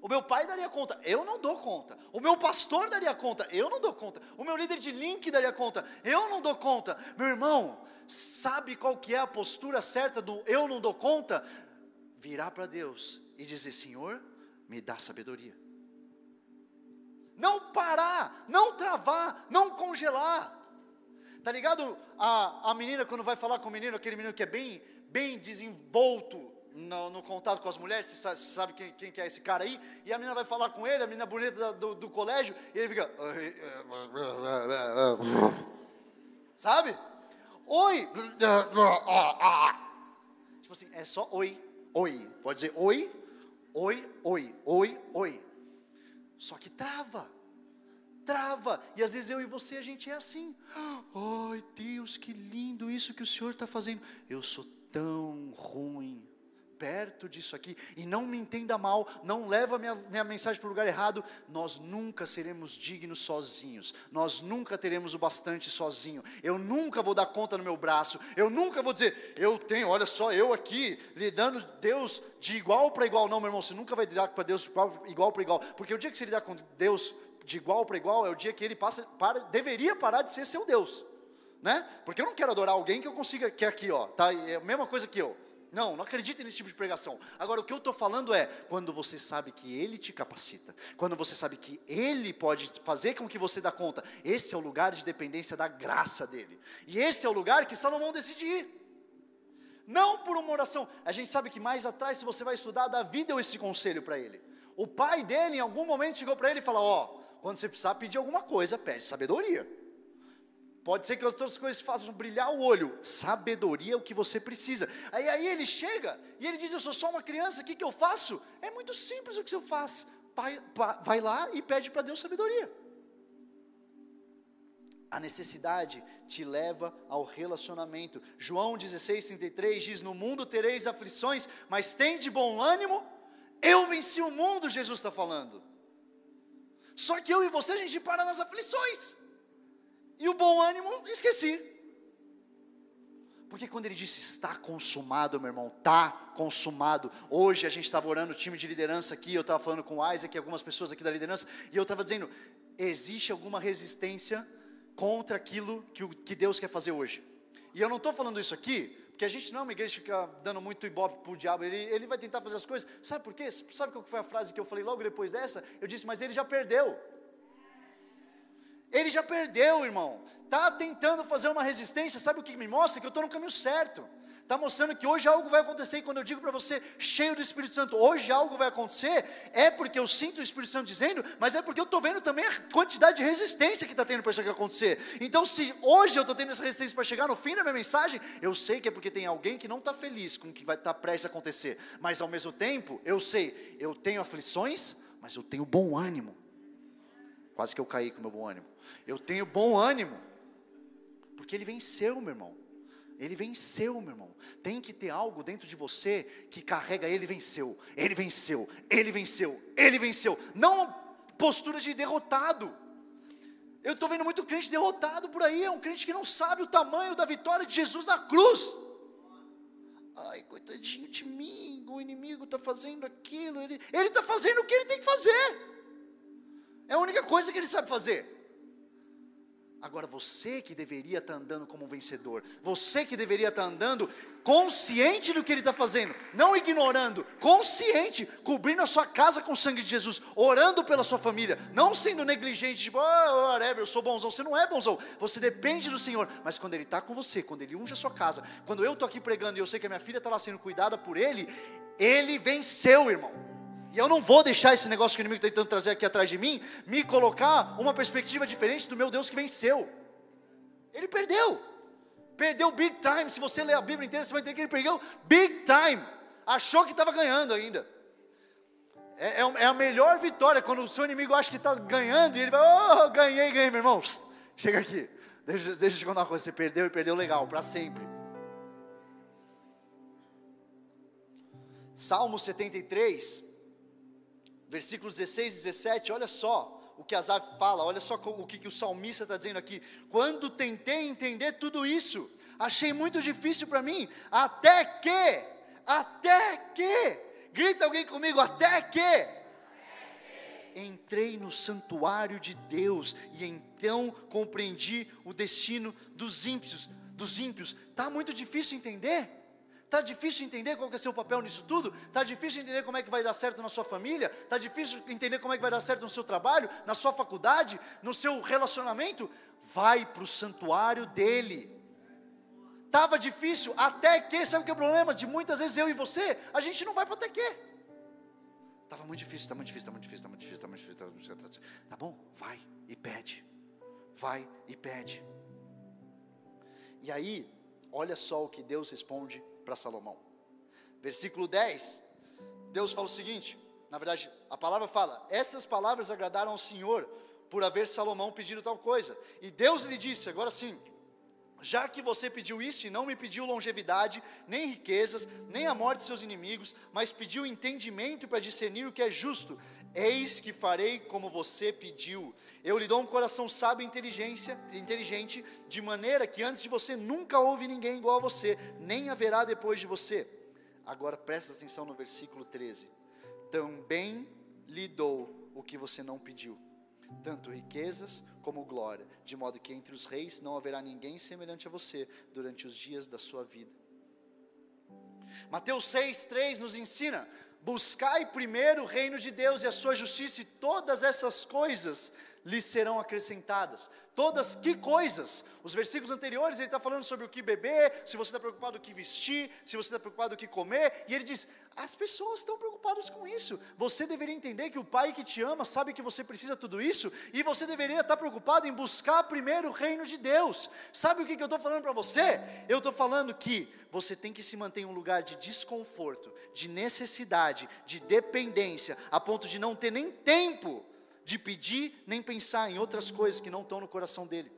O meu pai daria conta, eu não dou conta. O meu pastor daria conta, eu não dou conta. O meu líder de link daria conta, eu não dou conta. Meu irmão, sabe qual que é a postura certa do eu não dou conta? Virar para Deus e dizer: Senhor, me dá sabedoria. Não parar, não travar, não congelar. Tá ligado? A, a menina, quando vai falar com o menino, aquele menino que é bem, bem desenvolto, no, no, contato com as mulheres, você sabe, sabe quem, quem, que é esse cara aí, e a menina vai falar com ele, a menina bonita do, do, colégio, e ele fica. Sabe? Oi! Tipo assim, é só oi, oi. Pode dizer oi, oi, oi, oi, oi. Só que trava. Trava. E às vezes eu e você, a gente é assim. Ai, Deus, que lindo isso que o Senhor está fazendo. Eu sou tão ruim perto disso aqui, e não me entenda mal, não leva minha, minha mensagem para o lugar errado, nós nunca seremos dignos sozinhos, nós nunca teremos o bastante sozinho, eu nunca vou dar conta no meu braço, eu nunca vou dizer, eu tenho, olha só, eu aqui, lidando Deus de igual para igual, não meu irmão, você nunca vai lidar com Deus igual para igual, porque o dia que você lidar com Deus de igual para igual é o dia que ele passa, para, deveria parar de ser seu Deus, né? Porque eu não quero adorar alguém que eu consiga, que é aqui, ó, tá? É a mesma coisa que eu. Não, não acredite nesse tipo de pregação. Agora, o que eu estou falando é quando você sabe que Ele te capacita, quando você sabe que Ele pode fazer com que você dá conta. Esse é o lugar de dependência da graça dele. E esse é o lugar que Salomão decide ir. Não por uma oração. A gente sabe que mais atrás, se você vai estudar, Davi deu esse conselho para ele. O pai dele, em algum momento, chegou para ele e falou: Ó, quando você precisar pedir alguma coisa, pede sabedoria. Pode ser que outras coisas façam brilhar o olho. Sabedoria é o que você precisa. Aí, aí ele chega e ele diz: Eu sou só uma criança, o que, que eu faço? É muito simples o que você faz. Pai, vai lá e pede para Deus sabedoria. A necessidade te leva ao relacionamento. João 16,33 diz: No mundo tereis aflições, mas tem de bom ânimo. Eu venci o mundo, Jesus está falando. Só que eu e você, a gente para nas aflições. E o bom ânimo, esqueci. Porque quando ele disse está consumado, meu irmão, está consumado. Hoje a gente estava orando o time de liderança aqui, eu estava falando com o Isaac e algumas pessoas aqui da liderança, e eu estava dizendo: existe alguma resistência contra aquilo que, que Deus quer fazer hoje. E eu não estou falando isso aqui, porque a gente não é uma igreja que fica dando muito ibope para o diabo, ele, ele vai tentar fazer as coisas. Sabe por quê? Sabe qual foi a frase que eu falei logo depois dessa? Eu disse, mas ele já perdeu. Ele já perdeu, irmão. Está tentando fazer uma resistência. Sabe o que me mostra? Que eu estou no caminho certo. Está mostrando que hoje algo vai acontecer. E quando eu digo para você, cheio do Espírito Santo, hoje algo vai acontecer, é porque eu sinto o Espírito Santo dizendo, mas é porque eu estou vendo também a quantidade de resistência que está tendo para isso aqui acontecer. Então, se hoje eu estou tendo essa resistência para chegar no fim da minha mensagem, eu sei que é porque tem alguém que não está feliz com o que vai estar tá prestes a acontecer. Mas ao mesmo tempo, eu sei, eu tenho aflições, mas eu tenho bom ânimo. Quase que eu caí com meu bom ânimo. Eu tenho bom ânimo, porque ele venceu, meu irmão. Ele venceu, meu irmão. Tem que ter algo dentro de você que carrega ele venceu. Ele venceu. Ele venceu. Ele venceu. Não postura de derrotado. Eu estou vendo muito crente derrotado por aí. É um crente que não sabe o tamanho da vitória de Jesus na cruz. Ai, coitadinho de mim, o inimigo está fazendo aquilo. Ele está fazendo o que ele tem que fazer. É a única coisa que ele sabe fazer. Agora você que deveria estar andando como um vencedor, você que deveria estar andando consciente do que ele está fazendo, não ignorando, consciente, cobrindo a sua casa com o sangue de Jesus, orando pela sua família, não sendo negligente, tipo, oh, whatever, eu sou bonzão. Você não é bonzão, você depende do Senhor, mas quando Ele está com você, quando Ele unge a sua casa, quando eu estou aqui pregando e eu sei que a minha filha está lá sendo cuidada por Ele, Ele venceu, irmão. E eu não vou deixar esse negócio que o inimigo está tentando trazer aqui atrás de mim, me colocar uma perspectiva diferente do meu Deus que venceu. Ele perdeu. Perdeu big time. Se você ler a Bíblia inteira, você vai entender que ele perdeu big time. Achou que estava ganhando ainda. É, é, é, a melhor vitória quando o seu inimigo acha que está ganhando e ele vai, oh, ganhei, ganhei, meu irmão. Chega aqui. Deixa, deixa eu te contar uma coisa. Você perdeu e perdeu legal, para sempre. Salmo 73 versículos 16 e 17, olha só o que Asaf fala, olha só o que, que o salmista está dizendo aqui. Quando tentei entender tudo isso, achei muito difícil para mim, até que, até que, grita alguém comigo, até que, entrei no santuário de Deus e então compreendi o destino dos ímpios. Dos ímpios, tá muito difícil entender? Está difícil entender qual que é seu papel nisso tudo? Está difícil entender como é que vai dar certo na sua família? Está difícil entender como é que vai dar certo no seu trabalho, na sua faculdade, no seu relacionamento? Vai para o santuário dele. Estava difícil, até que, sabe o que é o problema? De muitas vezes eu e você, a gente não vai para até que. Estava muito difícil, está muito difícil, está muito difícil, está muito difícil, está muito difícil, está muito difícil. Tá, muito difícil. tá bom? Vai e pede. Vai e pede. E aí, olha só o que Deus responde para Salomão. Versículo 10, Deus fala o seguinte: na verdade, a palavra fala: Estas palavras agradaram ao Senhor por haver Salomão pedido tal coisa. E Deus lhe disse: Agora sim, já que você pediu isso e não me pediu longevidade, nem riquezas, nem a morte de seus inimigos, mas pediu entendimento para discernir o que é justo, eis que farei como você pediu. Eu lhe dou um coração sábio e inteligência, inteligente, de maneira que antes de você nunca houve ninguém igual a você, nem haverá depois de você. Agora presta atenção no versículo 13. Também lhe dou o que você não pediu. Tanto riquezas como glória, de modo que entre os reis não haverá ninguém semelhante a você durante os dias da sua vida. Mateus 6,3 nos ensina: buscai primeiro o reino de Deus e a sua justiça, e todas essas coisas lhes serão acrescentadas. Todas que coisas? Os versículos anteriores ele está falando sobre o que beber, se você está preocupado o que vestir, se você está preocupado o que comer, e ele diz: as pessoas estão preocupadas com isso. Você deveria entender que o Pai que te ama sabe que você precisa tudo isso, e você deveria estar preocupado em buscar primeiro o reino de Deus. Sabe o que, que eu estou falando para você? Eu estou falando que você tem que se manter em um lugar de desconforto, de necessidade, de dependência, a ponto de não ter nem tempo de pedir nem pensar em outras coisas que não estão no coração dele.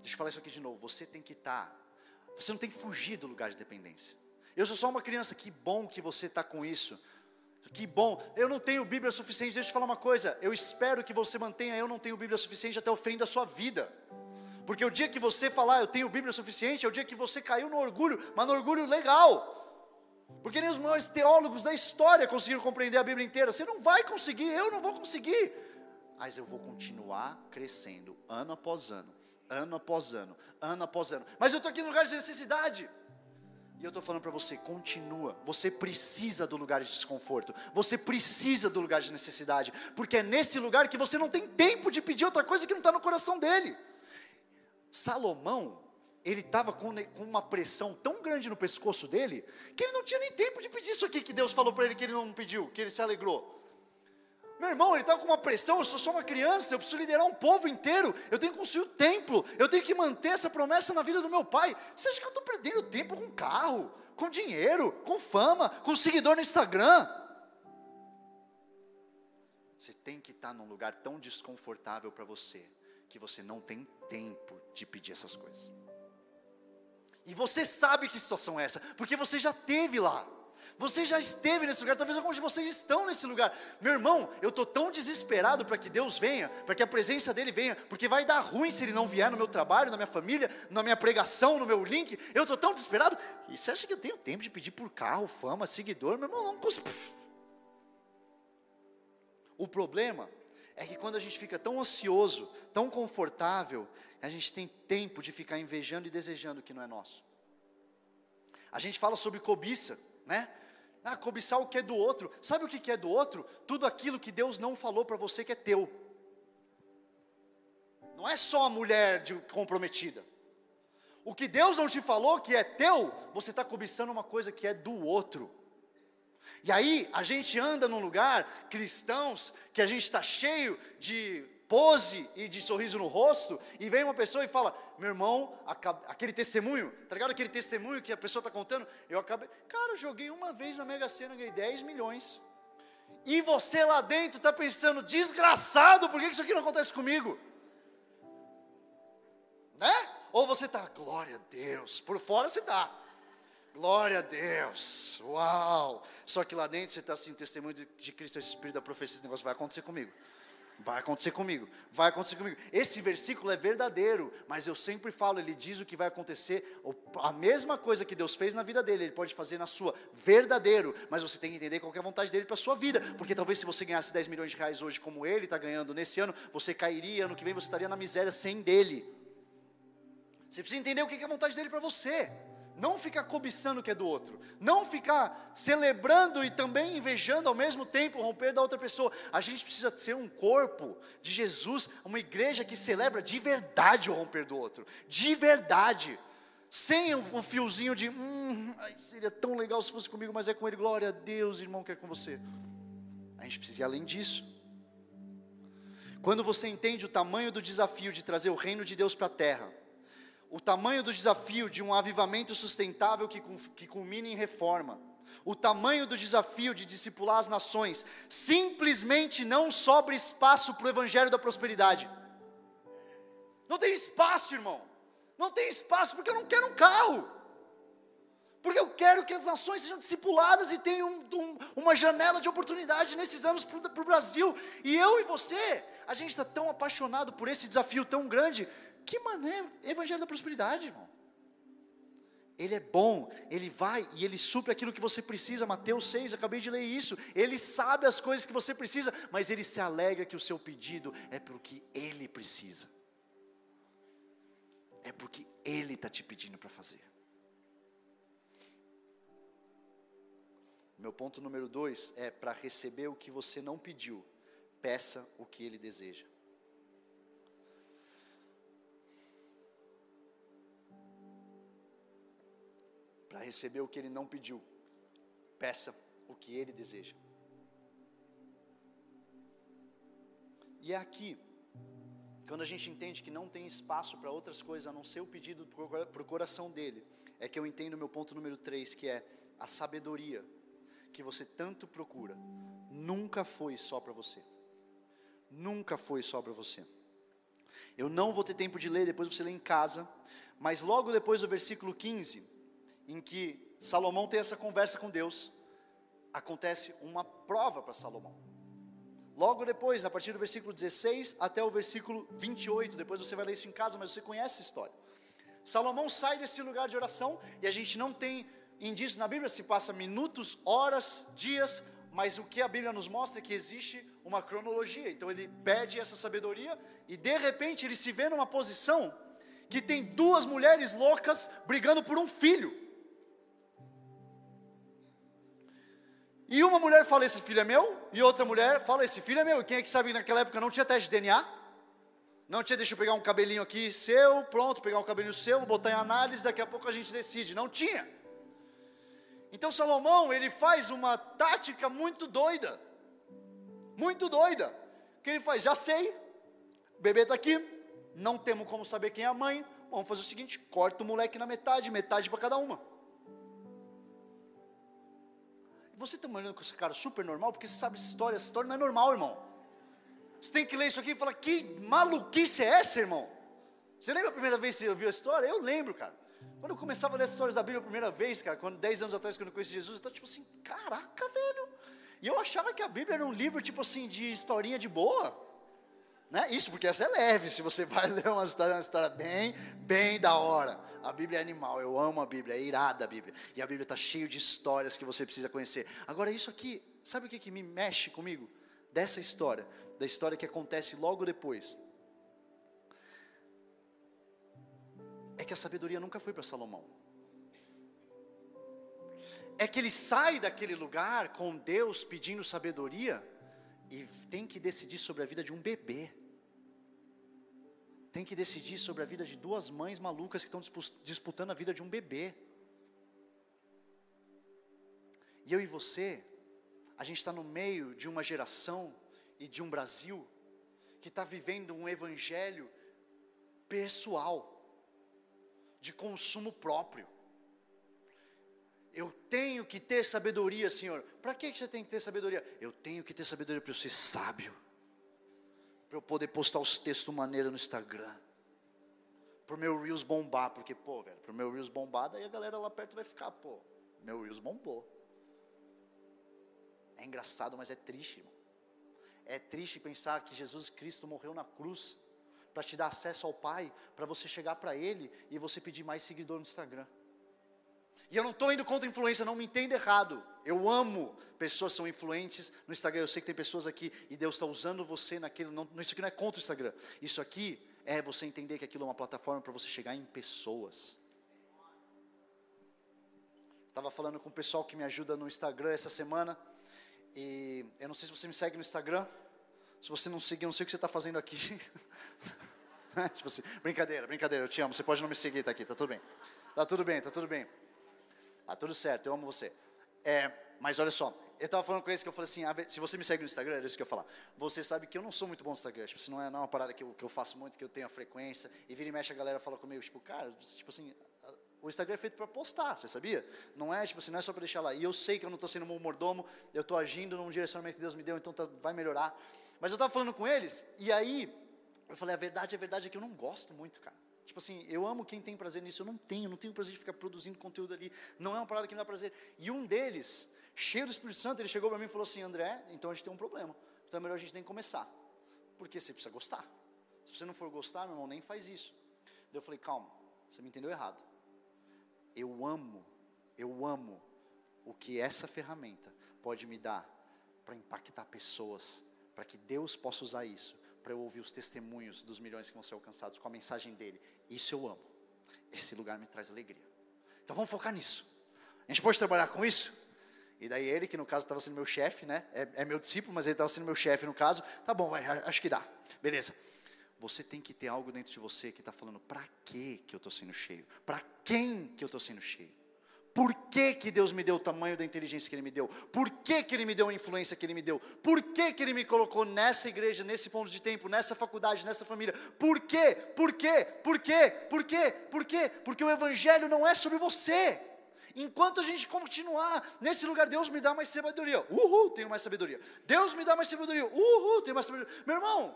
Deixa eu falar isso aqui de novo. Você tem que estar, tá, você não tem que fugir do lugar de dependência. Eu sou só uma criança, que bom que você está com isso. Que bom, eu não tenho Bíblia suficiente. Deixa eu te falar uma coisa. Eu espero que você mantenha. Eu não tenho Bíblia suficiente até o fim da sua vida. Porque o dia que você falar, eu tenho Bíblia suficiente, é o dia que você caiu no orgulho, mas no orgulho legal. Porque nem os maiores teólogos da história conseguiram compreender a Bíblia inteira. Você não vai conseguir, eu não vou conseguir. Mas eu vou continuar crescendo, ano após ano, ano após ano, ano após ano. Mas eu estou aqui no lugar de necessidade. E eu estou falando para você, continua. Você precisa do lugar de desconforto. Você precisa do lugar de necessidade. Porque é nesse lugar que você não tem tempo de pedir outra coisa que não está no coração dele. Salomão ele estava com, uma pressão tão grande no pescoço dele, que ele não tinha nem tempo de pedir isso aqui que Deus falou para ele que ele não pediu, que ele se alegrou. Meu irmão, ele estava com uma pressão, eu sou só uma criança, eu preciso liderar um povo inteiro, eu tenho que construir o templo, eu tenho que manter essa promessa na vida do meu pai. Você acha que eu estou perdendo tempo com carro, com dinheiro, com fama, com seguidor no Instagram? Você tem que estar num lugar tão desconfortável para você, que você não tem tempo de pedir essas coisas. E você sabe que situação é essa, porque você já teve lá. Você já esteve nesse lugar, talvez alguns de vocês estão nesse lugar. Meu irmão, eu estou tão desesperado para que Deus venha, para que a presença dEle venha, porque vai dar ruim se Ele não vier no meu trabalho, na minha família, na minha pregação, no meu link. Eu estou tão desesperado. E você acha que eu tenho tempo de pedir por carro, fama, seguidor? Meu irmão, não consigo. O problema é que quando a gente fica tão ansioso, tão confortável, a gente tem tempo de ficar invejando e desejando o que não é nosso. A gente fala sobre cobiça, né? Ah, cobiçar o que é do outro. Sabe o que é do outro? Tudo aquilo que Deus não falou para você que é teu. Não é só a mulher de, comprometida. O que Deus não te falou que é teu, você está cobiçando uma coisa que é do outro. E aí a gente anda num lugar, cristãos, que a gente está cheio de pose e de sorriso no rosto, e vem uma pessoa e fala: Meu irmão, aquele testemunho, tá ligado aquele testemunho que a pessoa está contando? Eu acabei, cara, eu joguei uma vez na Mega Sena, ganhei 10 milhões. E você lá dentro está pensando: Desgraçado, por que isso aqui não acontece comigo? Né? Ou você está, glória a Deus, por fora você está. Glória a Deus, uau! Só que lá dentro você está assim, testemunho de, Cristo, Espírito da profecia, esse negócio vai acontecer comigo. Vai acontecer comigo, vai acontecer comigo. Esse versículo é verdadeiro, mas eu sempre falo, ele diz o que vai acontecer, a mesma coisa que Deus fez na vida dele, ele pode fazer na sua, verdadeiro, mas você tem que entender qual é a vontade dele para a sua vida, porque talvez se você ganhasse 10 milhões de reais hoje, como ele está ganhando nesse ano, você cairia, ano que vem você estaria na miséria sem dele. Você precisa entender o que é a vontade dele para você. Não ficar cobiçando o que é do outro. Não ficar celebrando e também invejando ao mesmo tempo o romper da outra pessoa. A gente precisa ser um corpo de Jesus, uma igreja que celebra de verdade o romper do outro. De verdade. Sem um, um fiozinho de, hum, ai, seria tão legal se fosse comigo, mas é com ele. Glória a Deus, irmão, que é com você. A gente precisa ir além disso. Quando você entende o tamanho do desafio de trazer o reino de Deus para a terra o tamanho do desafio de um avivamento sustentável que, que culmine em reforma, o tamanho do desafio de discipular as nações, simplesmente não sobra espaço para o evangelho da prosperidade. Não tem espaço, irmão. Não tem espaço porque eu não quero um carro. Porque eu quero que as nações sejam discipuladas e tenham um, um, uma janela de oportunidade nesses anos para o Brasil. E eu e você, a gente está tão apaixonado por esse desafio tão grande que mané, evangelho da prosperidade, irmão. Ele é bom, ele vai e ele supre aquilo que você precisa. Mateus 6, acabei de ler isso. Ele sabe as coisas que você precisa, mas ele se alegra que o seu pedido é porque ele precisa. É porque ele está te pedindo para fazer. Meu ponto número dois é para receber o que você não pediu, peça o que ele deseja. Para receber o que ele não pediu. Peça o que ele deseja. E é aqui, quando a gente entende que não tem espaço para outras coisas a não ser o pedido para o coração dele, é que eu entendo o meu ponto número 3, que é a sabedoria que você tanto procura, nunca foi só para você. Nunca foi só para você. Eu não vou ter tempo de ler, depois você lê em casa, mas logo depois do versículo 15, em que Salomão tem essa conversa com Deus, acontece uma prova para Salomão. Logo depois, a partir do versículo 16 até o versículo 28, depois você vai ler isso em casa, mas você conhece a história. Salomão sai desse lugar de oração e a gente não tem indício na Bíblia se passa minutos, horas, dias, mas o que a Bíblia nos mostra é que existe uma cronologia. Então ele pede essa sabedoria e de repente ele se vê numa posição que tem duas mulheres loucas brigando por um filho. E uma mulher fala: Esse filho é meu. E outra mulher fala: Esse filho é meu. E quem é que sabe que naquela época não tinha teste de DNA? Não tinha, deixa eu pegar um cabelinho aqui seu, pronto, pegar um cabelinho seu, botar em análise, daqui a pouco a gente decide. Não tinha. Então Salomão, ele faz uma tática muito doida. Muito doida. Que ele faz? Já sei, o bebê está aqui, não temos como saber quem é a mãe. Vamos fazer o seguinte: corta o moleque na metade, metade para cada uma. Você está olhando com esse cara super normal, porque você sabe essa história, essa história não é normal, irmão. Você tem que ler isso aqui e falar, que maluquice é essa, irmão? Você lembra a primeira vez que você ouviu a história? Eu lembro, cara. Quando eu começava a ler as histórias da Bíblia a primeira vez, cara, quando 10 anos atrás, quando eu conheci Jesus, eu estava tipo assim, caraca, velho. E eu achava que a Bíblia era um livro, tipo assim, de historinha de boa. Né? Isso porque essa é leve, se você vai ler uma história, uma história bem, bem da hora. A Bíblia é animal, eu amo a Bíblia, é irada a Bíblia. E a Bíblia está cheia de histórias que você precisa conhecer. Agora, isso aqui, sabe o que, que me mexe comigo? Dessa história, da história que acontece logo depois. É que a sabedoria nunca foi para Salomão. É que ele sai daquele lugar com Deus pedindo sabedoria e tem que decidir sobre a vida de um bebê tem que decidir sobre a vida de duas mães malucas que estão disputando a vida de um bebê. E eu e você, a gente está no meio de uma geração e de um Brasil que está vivendo um evangelho pessoal, de consumo próprio. Eu tenho que ter sabedoria, Senhor. Para que você tem que ter sabedoria? Eu tenho que ter sabedoria para eu ser sábio para eu poder postar os textos maneira no Instagram. Para o meu Reels bombar, porque, pô, velho, para o meu Reels bombar, daí a galera lá perto vai ficar, pô, meu Reels bombou. É engraçado, mas é triste, irmão. É triste pensar que Jesus Cristo morreu na cruz para te dar acesso ao Pai, para você chegar para Ele e você pedir mais seguidor no Instagram. E eu não estou indo contra influência, não me entenda errado. Eu amo pessoas que são influentes no Instagram. Eu sei que tem pessoas aqui e Deus está usando você naquilo. Não, isso aqui não é contra o Instagram. Isso aqui é você entender que aquilo é uma plataforma para você chegar em pessoas. Estava falando com o pessoal que me ajuda no Instagram essa semana. E eu não sei se você me segue no Instagram. Se você não seguir, eu não sei o que você está fazendo aqui. tipo assim, brincadeira, brincadeira, eu te amo. Você pode não me seguir, tá aqui, tá tudo bem. Tá tudo bem, tá tudo bem. Tá tudo certo, eu amo você. É, mas olha só, eu estava falando com eles que eu falei assim, ah, se você me segue no Instagram, é isso que eu ia falar. Você sabe que eu não sou muito bom no Instagram, tipo, não é, não é uma parada que eu, que eu faço muito, que eu tenho a frequência, e vira e mexe a galera fala comigo, tipo, cara, tipo assim, o Instagram é feito para postar, você sabia? Não é, tipo assim, não é só para deixar lá. E eu sei que eu não estou sendo um mordomo, eu estou agindo num direcionamento que Deus me deu, então tá, vai melhorar. Mas eu estava falando com eles, e aí, eu falei, a verdade, a verdade é que eu não gosto muito, cara. Tipo assim, eu amo quem tem prazer nisso, eu não tenho, não tenho prazer de ficar produzindo conteúdo ali, não é uma parada que me dá prazer. E um deles, cheio do Espírito Santo, ele chegou para mim e falou assim: André, então a gente tem um problema, então é melhor a gente nem começar, porque você precisa gostar. Se você não for gostar, meu irmão, nem faz isso. Daí eu falei: calma, você me entendeu errado. eu amo, eu amo o que essa ferramenta pode me dar para impactar pessoas, para que Deus possa usar isso, para eu ouvir os testemunhos dos milhões que vão ser alcançados com a mensagem dele. Isso eu amo. Esse lugar me traz alegria. Então vamos focar nisso. A gente pode trabalhar com isso? E daí ele, que no caso estava sendo meu chefe, né? É, é, meu discípulo, mas ele estava sendo meu chefe no caso. Tá bom, vai, acho que dá. Beleza. Você tem que ter algo dentro de você que está falando, para que eu estou sendo cheio? Para quem que eu estou sendo cheio? Por que, que Deus me deu o tamanho da inteligência que Ele me deu? Por que, que Ele me deu a influência que Ele me deu? Por que, que Ele me colocou nessa igreja, nesse ponto de tempo, nessa faculdade, nessa família? Por quê? Por quê? Por quê? Por quê? Por quê? Porque o Evangelho não é sobre você. Enquanto a gente continuar nesse lugar, Deus me dá mais sabedoria. Uhul, tenho mais sabedoria. Deus me dá mais sabedoria. Uhul, tenho mais sabedoria. Meu irmão,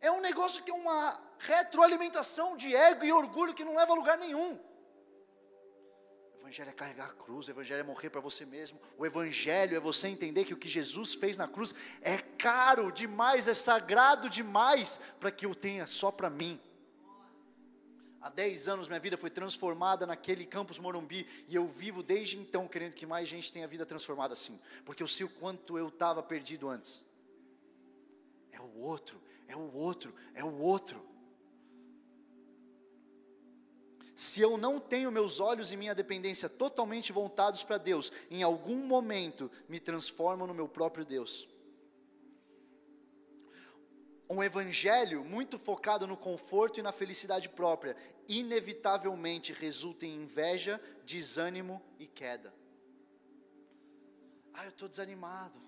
é um negócio que é uma retroalimentação de ego e orgulho que não leva a lugar nenhum. Evangelho é carregar a cruz, o Evangelho é morrer para você mesmo, o Evangelho é você entender que o que Jesus fez na cruz é caro demais, é sagrado demais, para que eu tenha só para mim. Há 10 anos minha vida foi transformada naquele campus Morumbi e eu vivo desde então querendo que mais gente tenha a vida transformada assim, porque eu sei o quanto eu estava perdido antes. É o outro, é o outro, é o outro. Se eu não tenho meus olhos e minha dependência totalmente voltados para Deus, em algum momento me transformo no meu próprio Deus. Um evangelho muito focado no conforto e na felicidade própria, inevitavelmente resulta em inveja, desânimo e queda. Ah, eu estou desanimado.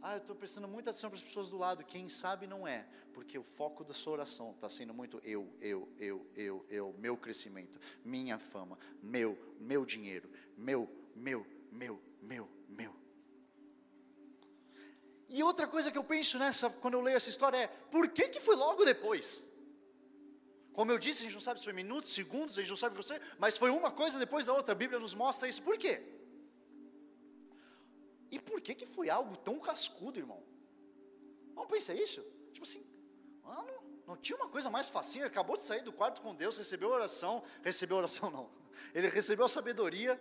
Ah, eu estou prestando muita atenção para as pessoas do lado. Quem sabe não é, porque o foco da sua oração está sendo muito eu, eu, eu, eu, eu, meu crescimento, minha fama, meu, meu dinheiro, meu, meu, meu, meu, meu. E outra coisa que eu penso nessa, quando eu leio essa história é, por que que foi logo depois? Como eu disse, a gente não sabe se foi minutos, segundos, a gente não sabe o que foi, mas foi uma coisa depois da outra. A Bíblia nos mostra isso. Por quê? E por que que foi algo tão cascudo, irmão? Vamos pensar isso? Tipo assim, mano, não tinha uma coisa mais facinha, acabou de sair do quarto com Deus, recebeu oração, recebeu oração não, ele recebeu a sabedoria,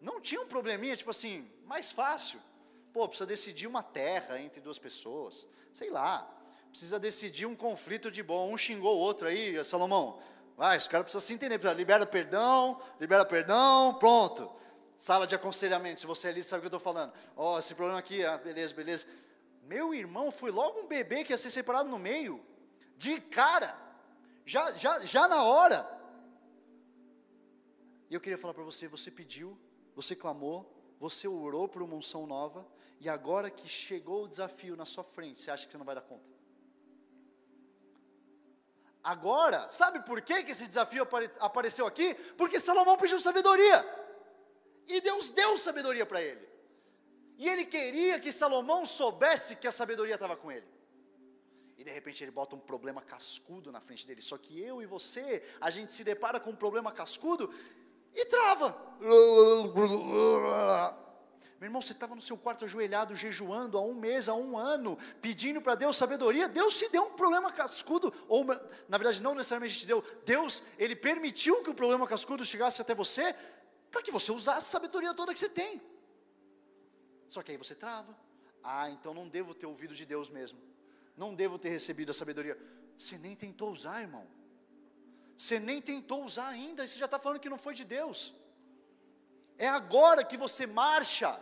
não tinha um probleminha, tipo assim, mais fácil, pô, precisa decidir uma terra entre duas pessoas, sei lá, precisa decidir um conflito de bom, um xingou o outro aí, Salomão, vai, os caras precisam se entender, libera perdão, libera perdão, pronto, Sala de aconselhamento, se você é ali sabe o que eu estou falando. Ó, oh, esse problema aqui, ah, beleza, beleza. Meu irmão foi logo um bebê que ia ser separado no meio, de cara, já, já, já na hora. E eu queria falar para você: você pediu, você clamou, você orou por uma unção nova, e agora que chegou o desafio na sua frente, você acha que você não vai dar conta? Agora, sabe por que, esse desafio apare, apareceu aqui? Porque Salomão pediu sabedoria. E Deus deu sabedoria para ele. E ele queria que Salomão soubesse que a sabedoria estava com ele. E de repente ele bota um problema cascudo na frente dele. Só que eu e você, a gente se depara com um problema cascudo e trava. Meu irmão, você estava no seu quarto ajoelhado, jejuando há um mês, há um ano, pedindo para Deus sabedoria. Deus te deu um problema cascudo, ou na verdade não necessariamente te deu. Deus, Ele permitiu que o problema cascudo chegasse até você para que você usasse a sabedoria toda que você tem. Só que aí você trava. Ah, então não devo ter ouvido de Deus mesmo. Não devo ter recebido a sabedoria. Você nem tentou usar, irmão. Você nem tentou usar ainda. Você já está falando que não foi de Deus. É agora que você marcha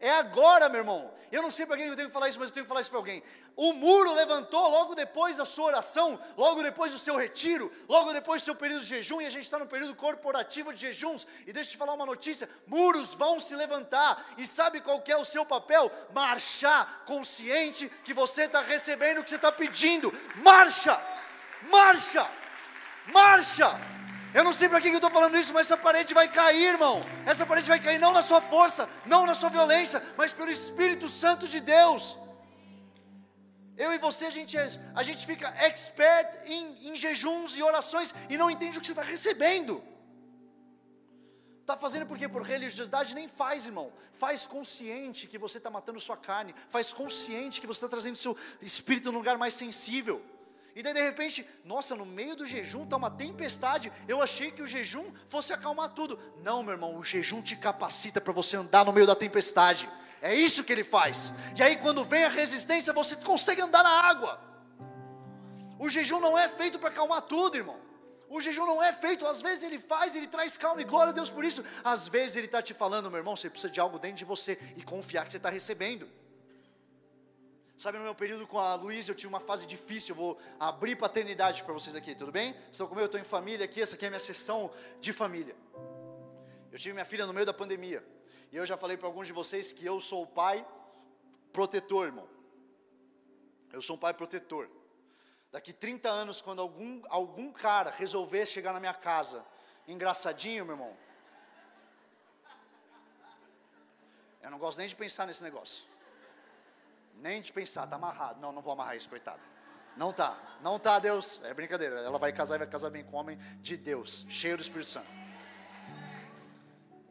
é agora, meu irmão. Eu não sei para quem eu tenho que falar isso, mas eu tenho que falar isso para alguém. O muro levantou logo depois da sua oração, logo depois do seu retiro, logo depois do seu período de jejum, e a gente está no período corporativo de jejuns. E deixa eu te falar uma notícia: muros vão se levantar. E sabe qual é o seu papel? Marchar consciente que você está recebendo o que você está pedindo. Marcha! Marcha! Marcha! Eu não sei para que eu estou falando isso, mas essa parede vai cair, irmão. Essa parede vai cair não na sua força, não na sua violência, mas pelo Espírito Santo de Deus. Eu e você, a gente, é, a gente fica expert em, em jejuns e orações e não entende o que você está recebendo. Está fazendo porque por religiosidade nem faz, irmão. Faz consciente que você está matando sua carne. Faz consciente que você está trazendo seu espírito num lugar mais sensível. E daí de repente, nossa, no meio do jejum está uma tempestade. Eu achei que o jejum fosse acalmar tudo. Não, meu irmão, o jejum te capacita para você andar no meio da tempestade. É isso que ele faz. E aí quando vem a resistência, você consegue andar na água. O jejum não é feito para acalmar tudo, irmão. O jejum não é feito, às vezes ele faz, ele traz calma e glória a Deus por isso. Às vezes ele está te falando, meu irmão, você precisa de algo dentro de você e confiar que você está recebendo. Sabe, no meu período com a Luísa, eu tive uma fase difícil. Eu vou abrir paternidade para vocês aqui, tudo bem? Estão comigo? Eu estou em família aqui. Essa aqui é a minha sessão de família. Eu tive minha filha no meio da pandemia. E eu já falei para alguns de vocês que eu sou o pai protetor, irmão. Eu sou um pai protetor. Daqui 30 anos, quando algum, algum cara resolver chegar na minha casa, engraçadinho, meu irmão. Eu não gosto nem de pensar nesse negócio. Nem de pensar, tá amarrado. Não, não vou amarrar isso, coitado. Não tá, não tá, Deus. É brincadeira. Ela vai casar e vai casar bem com homem de Deus, cheio do Espírito Santo.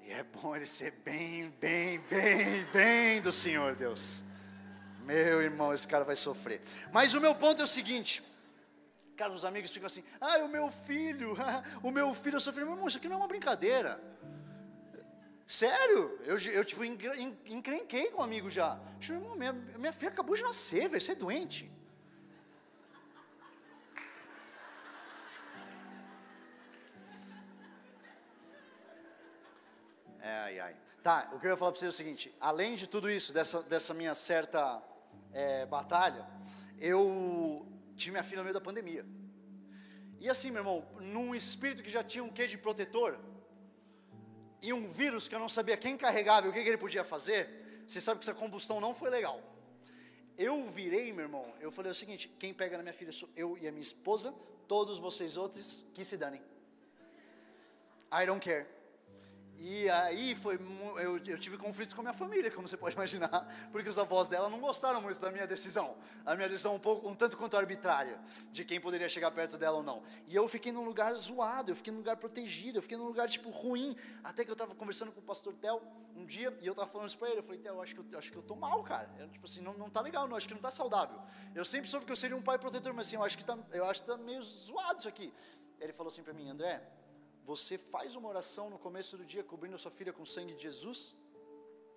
E é bom ele ser bem, bem, bem, bem do Senhor, Deus. Meu irmão, esse cara vai sofrer. Mas o meu ponto é o seguinte: Cara, os amigos ficam assim, ah, o meu filho, o meu filho, eu sou filho. Meu irmão, isso aqui não é uma brincadeira. Sério, eu, eu tipo, encrenquei com um amigo já. Irmão, minha, minha filha acabou de nascer, velho, você é doente. Ai, ai. Tá, o que eu ia falar para vocês é o seguinte: além de tudo isso, dessa, dessa minha certa é, batalha, eu tive minha filha no meio da pandemia. E assim, meu irmão, num espírito que já tinha um quê de protetor, e um vírus que eu não sabia quem carregava e o que, que ele podia fazer, você sabe que essa combustão não foi legal. Eu virei, meu irmão, eu falei o seguinte: quem pega na minha filha sou eu e a minha esposa, todos vocês outros que se danem. I don't care. E aí foi, eu, eu, tive conflitos com a minha família, como você pode imaginar, porque os avós dela não gostaram muito da minha decisão. A minha decisão um pouco, um tanto quanto arbitrária, de quem poderia chegar perto dela ou não. E eu fiquei num lugar zoado, eu fiquei num lugar protegido, eu fiquei num lugar tipo ruim. Até que eu estava conversando com o pastor Tel um dia e eu estava falando isso para ele. Eu falei, Tel, eu acho que eu, acho que eu tô mal, cara. Eu, tipo assim, não, não tá legal, não, acho que não tá saudável. Eu sempre soube que eu seria um pai protetor, mas assim, eu acho que tá, eu acho que tá meio zoado isso aqui. Ele falou assim para mim, André, você faz uma oração no começo do dia cobrindo a sua filha com o sangue de Jesus?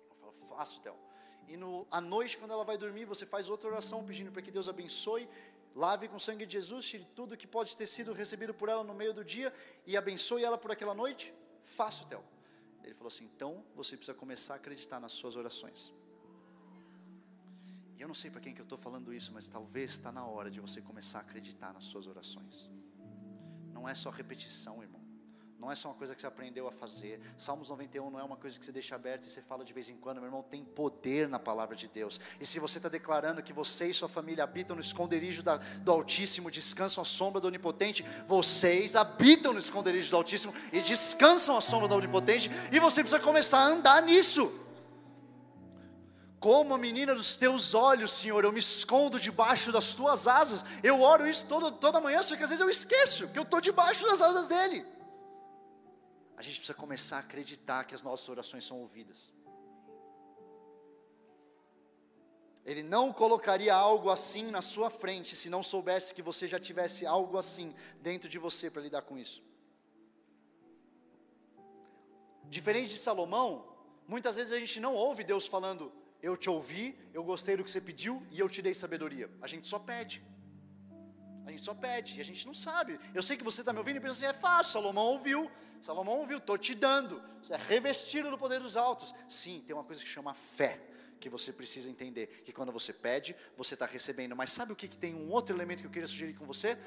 Eu falo, faço, Theo. E no, à noite, quando ela vai dormir, você faz outra oração pedindo para que Deus abençoe, lave com o sangue de Jesus, tire tudo que pode ter sido recebido por ela no meio do dia e abençoe ela por aquela noite? Faço, Theo. Ele falou assim: então você precisa começar a acreditar nas suas orações. E eu não sei para quem que eu estou falando isso, mas talvez está na hora de você começar a acreditar nas suas orações. Não é só repetição, irmão. Não é só uma coisa que você aprendeu a fazer. Salmos 91 não é uma coisa que você deixa aberta e você fala de vez em quando. Meu irmão, tem poder na palavra de Deus. E se você está declarando que você e sua família habitam no esconderijo da, do Altíssimo, descansam à sombra do Onipotente, vocês habitam no esconderijo do Altíssimo e descansam à sombra do Onipotente. E você precisa começar a andar nisso. Como a menina dos teus olhos, Senhor, eu me escondo debaixo das tuas asas. Eu oro isso todo, toda manhã, só que às vezes eu esqueço que eu estou debaixo das asas dele a gente precisa começar a acreditar que as nossas orações são ouvidas. Ele não colocaria algo assim na sua frente se não soubesse que você já tivesse algo assim dentro de você para lidar com isso. Diferente de Salomão, muitas vezes a gente não ouve Deus falando: Eu te ouvi, eu gostei do que você pediu e eu te dei sabedoria. A gente só pede. A gente só pede e a gente não sabe. Eu sei que você está me ouvindo e pensa assim: é fácil, Salomão ouviu. Salomão ouviu, estou te dando. É revestido do poder dos altos. Sim, tem uma coisa que chama fé, que você precisa entender. Que quando você pede, você está recebendo. Mas sabe o que, que tem um outro elemento que eu queria sugerir com você?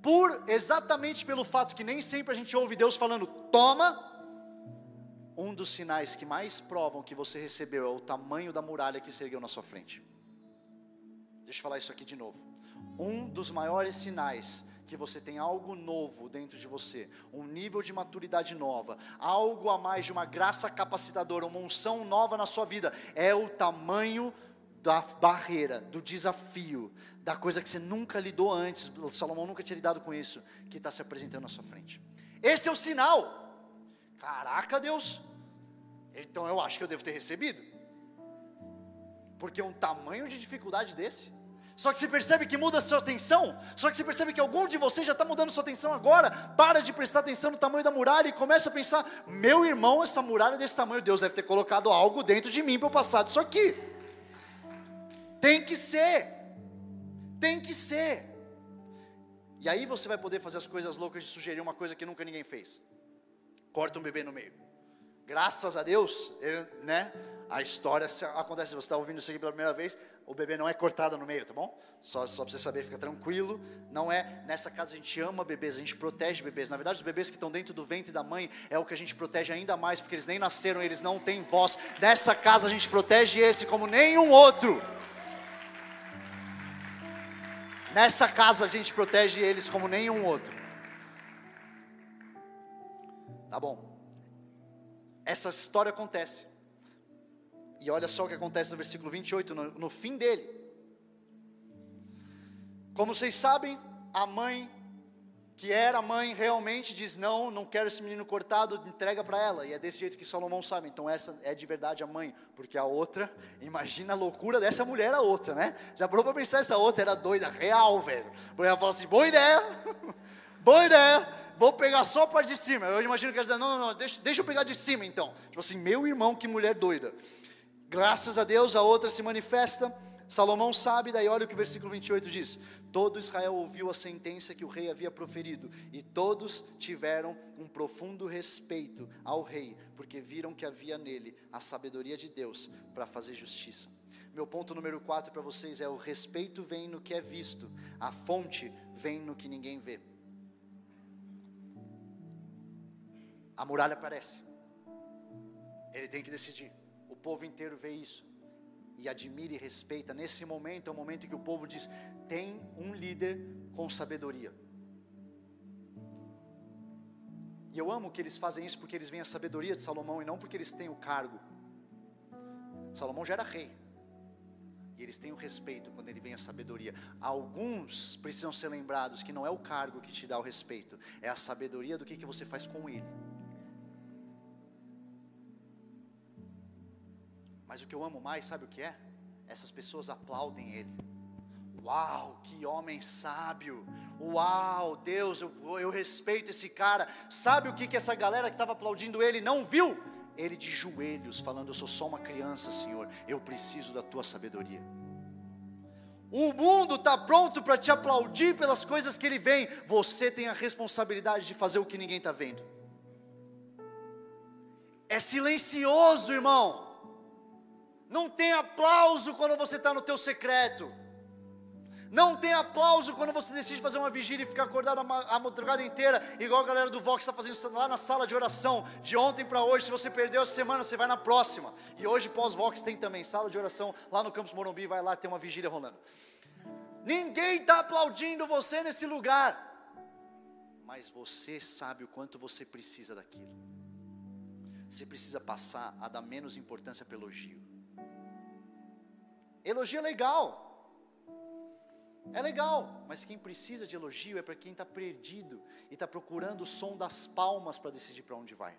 Por exatamente pelo fato que nem sempre a gente ouve Deus falando, toma. Um dos sinais que mais provam que você recebeu é o tamanho da muralha que se ergueu na sua frente. Deixa eu falar isso aqui de novo. Um dos maiores sinais que você tem algo novo dentro de você, um nível de maturidade nova, algo a mais de uma graça capacitadora, uma unção nova na sua vida, é o tamanho da barreira, do desafio, da coisa que você nunca lidou antes, Salomão nunca tinha lidado com isso, que está se apresentando na sua frente. Esse é o sinal. Caraca, Deus. Então eu acho que eu devo ter recebido. Porque um tamanho de dificuldade desse, Só que você percebe que muda a sua atenção. Só que você percebe que algum de vocês já está mudando sua atenção agora. Para de prestar atenção no tamanho da muralha e começa a pensar: meu irmão, essa muralha é desse tamanho, Deus deve ter colocado algo dentro de mim para eu passar disso aqui. Tem que ser. Tem que ser. E aí você vai poder fazer as coisas loucas de sugerir uma coisa que nunca ninguém fez. Corta um bebê no meio. Graças a Deus, ele, né? A história acontece, você está ouvindo isso aqui pela primeira vez, o bebê não é cortado no meio, tá bom? Só, só para você saber, fica tranquilo. Não é, nessa casa a gente ama bebês, a gente protege bebês. Na verdade, os bebês que estão dentro do ventre da mãe é o que a gente protege ainda mais, porque eles nem nasceram, eles não têm voz. Nessa casa a gente protege esse como nenhum outro. Nessa casa a gente protege eles como nenhum outro. Tá bom. Essa história acontece. E olha só o que acontece no versículo 28, no, no fim dele. Como vocês sabem, a mãe, que era mãe, realmente diz: Não, não quero esse menino cortado, entrega para ela. E é desse jeito que Salomão sabe. Então, essa é de verdade a mãe, porque a outra, imagina a loucura dessa mulher, a outra, né? Já parou para pensar, essa outra era doida, real, velho. Ela fala assim: Boa ideia, boa ideia vou pegar só a parte de cima. Eu imagino que ela diz, não, não, não, deixa, deixa eu pegar de cima então. Tipo assim, meu irmão, que mulher doida. Graças a Deus, a outra se manifesta. Salomão sabe, daí olha o que o versículo 28 diz: Todo Israel ouviu a sentença que o rei havia proferido, e todos tiveram um profundo respeito ao rei, porque viram que havia nele a sabedoria de Deus para fazer justiça. Meu ponto número 4 para vocês é: o respeito vem no que é visto, a fonte vem no que ninguém vê. A muralha aparece, ele tem que decidir povo inteiro vê isso e admira e respeita. Nesse momento é o momento em que o povo diz: tem um líder com sabedoria. E eu amo que eles fazem isso porque eles veem a sabedoria de Salomão e não porque eles têm o cargo. Salomão já era rei. E eles têm o respeito quando ele vem a sabedoria. Alguns precisam ser lembrados que não é o cargo que te dá o respeito, é a sabedoria do que, que você faz com ele. Mas o que eu amo mais, sabe o que é? Essas pessoas aplaudem ele. Uau, que homem sábio! Uau, Deus, eu, eu respeito esse cara. Sabe o que, que essa galera que estava aplaudindo ele não viu? Ele de joelhos, falando: Eu sou só uma criança, Senhor, eu preciso da tua sabedoria. O mundo está pronto para te aplaudir pelas coisas que ele vem, você tem a responsabilidade de fazer o que ninguém está vendo. É silencioso, irmão. Não tem aplauso quando você está no teu secreto. Não tem aplauso quando você decide fazer uma vigília e ficar acordado a madrugada inteira, igual a galera do Vox está fazendo lá na sala de oração, de ontem para hoje. Se você perdeu a semana, você vai na próxima. E hoje, pós-Vox, tem também sala de oração lá no Campus Morumbi. Vai lá, tem uma vigília rolando. Ninguém está aplaudindo você nesse lugar, mas você sabe o quanto você precisa daquilo. Você precisa passar a dar menos importância para elogio. Elogio é legal. É legal, mas quem precisa de elogio é para quem está perdido e está procurando o som das palmas para decidir para onde vai.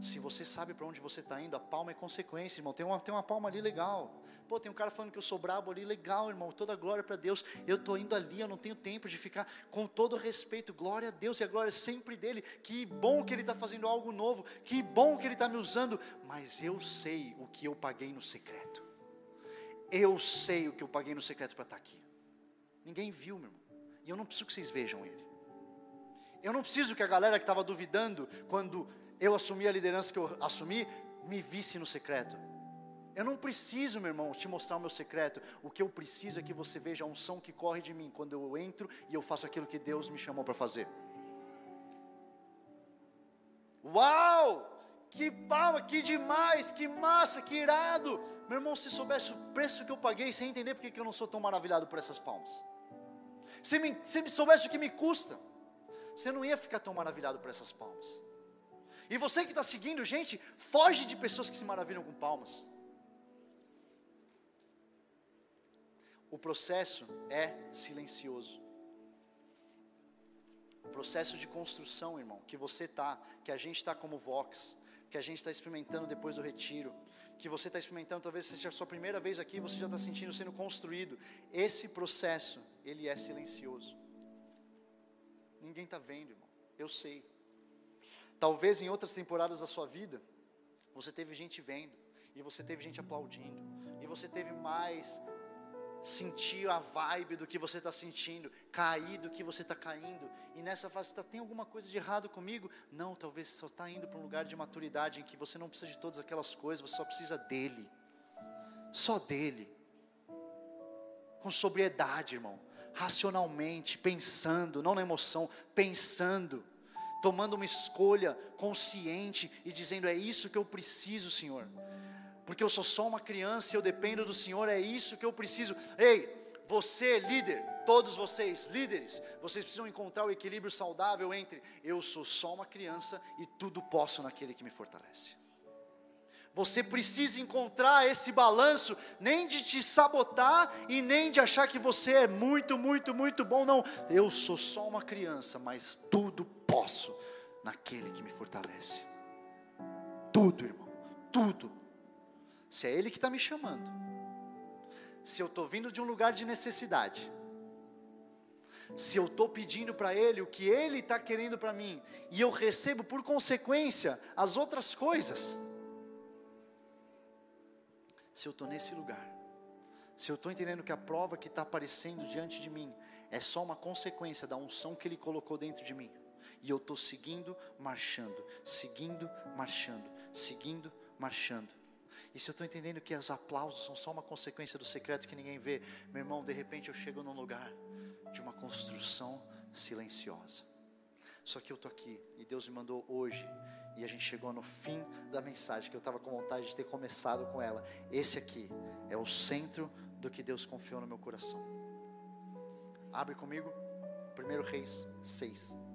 Se você sabe para onde você está indo, a palma é consequência, irmão. Tem uma, tem uma palma ali legal. Pô, tem um cara falando que eu sou brabo ali, legal, irmão. Toda glória para Deus. Eu estou indo ali, eu não tenho tempo de ficar com todo respeito. Glória a Deus e a glória é sempre dele. Que bom que ele está fazendo algo novo. Que bom que ele está me usando. Mas eu sei o que eu paguei no secreto. Eu sei o que eu paguei no secreto para estar tá aqui. Ninguém viu, meu irmão. E eu não preciso que vocês vejam ele. Eu não preciso que a galera que estava duvidando quando eu assumi a liderança que eu assumi, me visse no secreto. Eu não preciso, meu irmão, te mostrar o meu secreto. O que eu preciso é que você veja a unção que corre de mim quando eu entro e eu faço aquilo que Deus me chamou para fazer. Uau! Que palma, que demais, que massa, que irado. Meu irmão, se soubesse o preço que eu paguei, ia entender porque que eu não sou tão maravilhado por essas palmas. Se me, se me soubesse o que me custa, você não ia ficar tão maravilhado por essas palmas. E você que está seguindo, gente, foge de pessoas que se maravilham com palmas. O processo é silencioso. O processo de construção, irmão, que você está, que a gente está como Vox, que a gente está experimentando depois do retiro, que você está experimentando, talvez seja a sua primeira vez aqui, você já está sentindo sendo construído. Esse processo, ele é silencioso. Ninguém está vendo, irmão. Eu sei. Talvez em outras temporadas da sua vida, você teve gente vendo, e você teve gente aplaudindo, e você teve mais sentir a vibe do que você está sentindo, cair do que você está caindo, e nessa fase, tá, tem alguma coisa de errado comigo? Não, talvez você só está indo para um lugar de maturidade em que você não precisa de todas aquelas coisas, você só precisa dele, só dele, com sobriedade, irmão, racionalmente, pensando, não na emoção, pensando, tomando uma escolha consciente e dizendo: é isso que eu preciso, Senhor porque eu sou só uma criança eu dependo do Senhor, é isso que eu preciso. Ei, você, líder, todos vocês, líderes, vocês precisam encontrar o equilíbrio saudável entre eu sou só uma criança e tudo posso naquele que me fortalece. Você precisa encontrar esse balanço, nem de te sabotar e nem de achar que você é muito, muito, muito bom, não. Eu sou só uma criança, mas tudo posso naquele que me fortalece. Tudo, irmão, tudo se é Ele que está me chamando, se eu estou vindo de um lugar de necessidade, se eu estou pedindo para Ele o que Ele está querendo para mim, e eu recebo por consequência as outras coisas, se eu estou nesse lugar, se eu estou entendendo que a prova que está aparecendo diante de mim é só uma consequência da unção que Ele colocou dentro de mim, e eu estou seguindo, marchando, seguindo, marchando, seguindo, marchando. E se eu estou entendendo que os aplausos são só uma consequência do secreto que ninguém vê, meu irmão, de repente eu chego num lugar de uma construção silenciosa. Só que eu estou aqui e Deus me mandou hoje e a gente chegou no fim da mensagem que eu estava com vontade de ter começado com ela. Esse aqui é o centro do que Deus confiou no meu coração. Abre comigo, 1 Reis 6.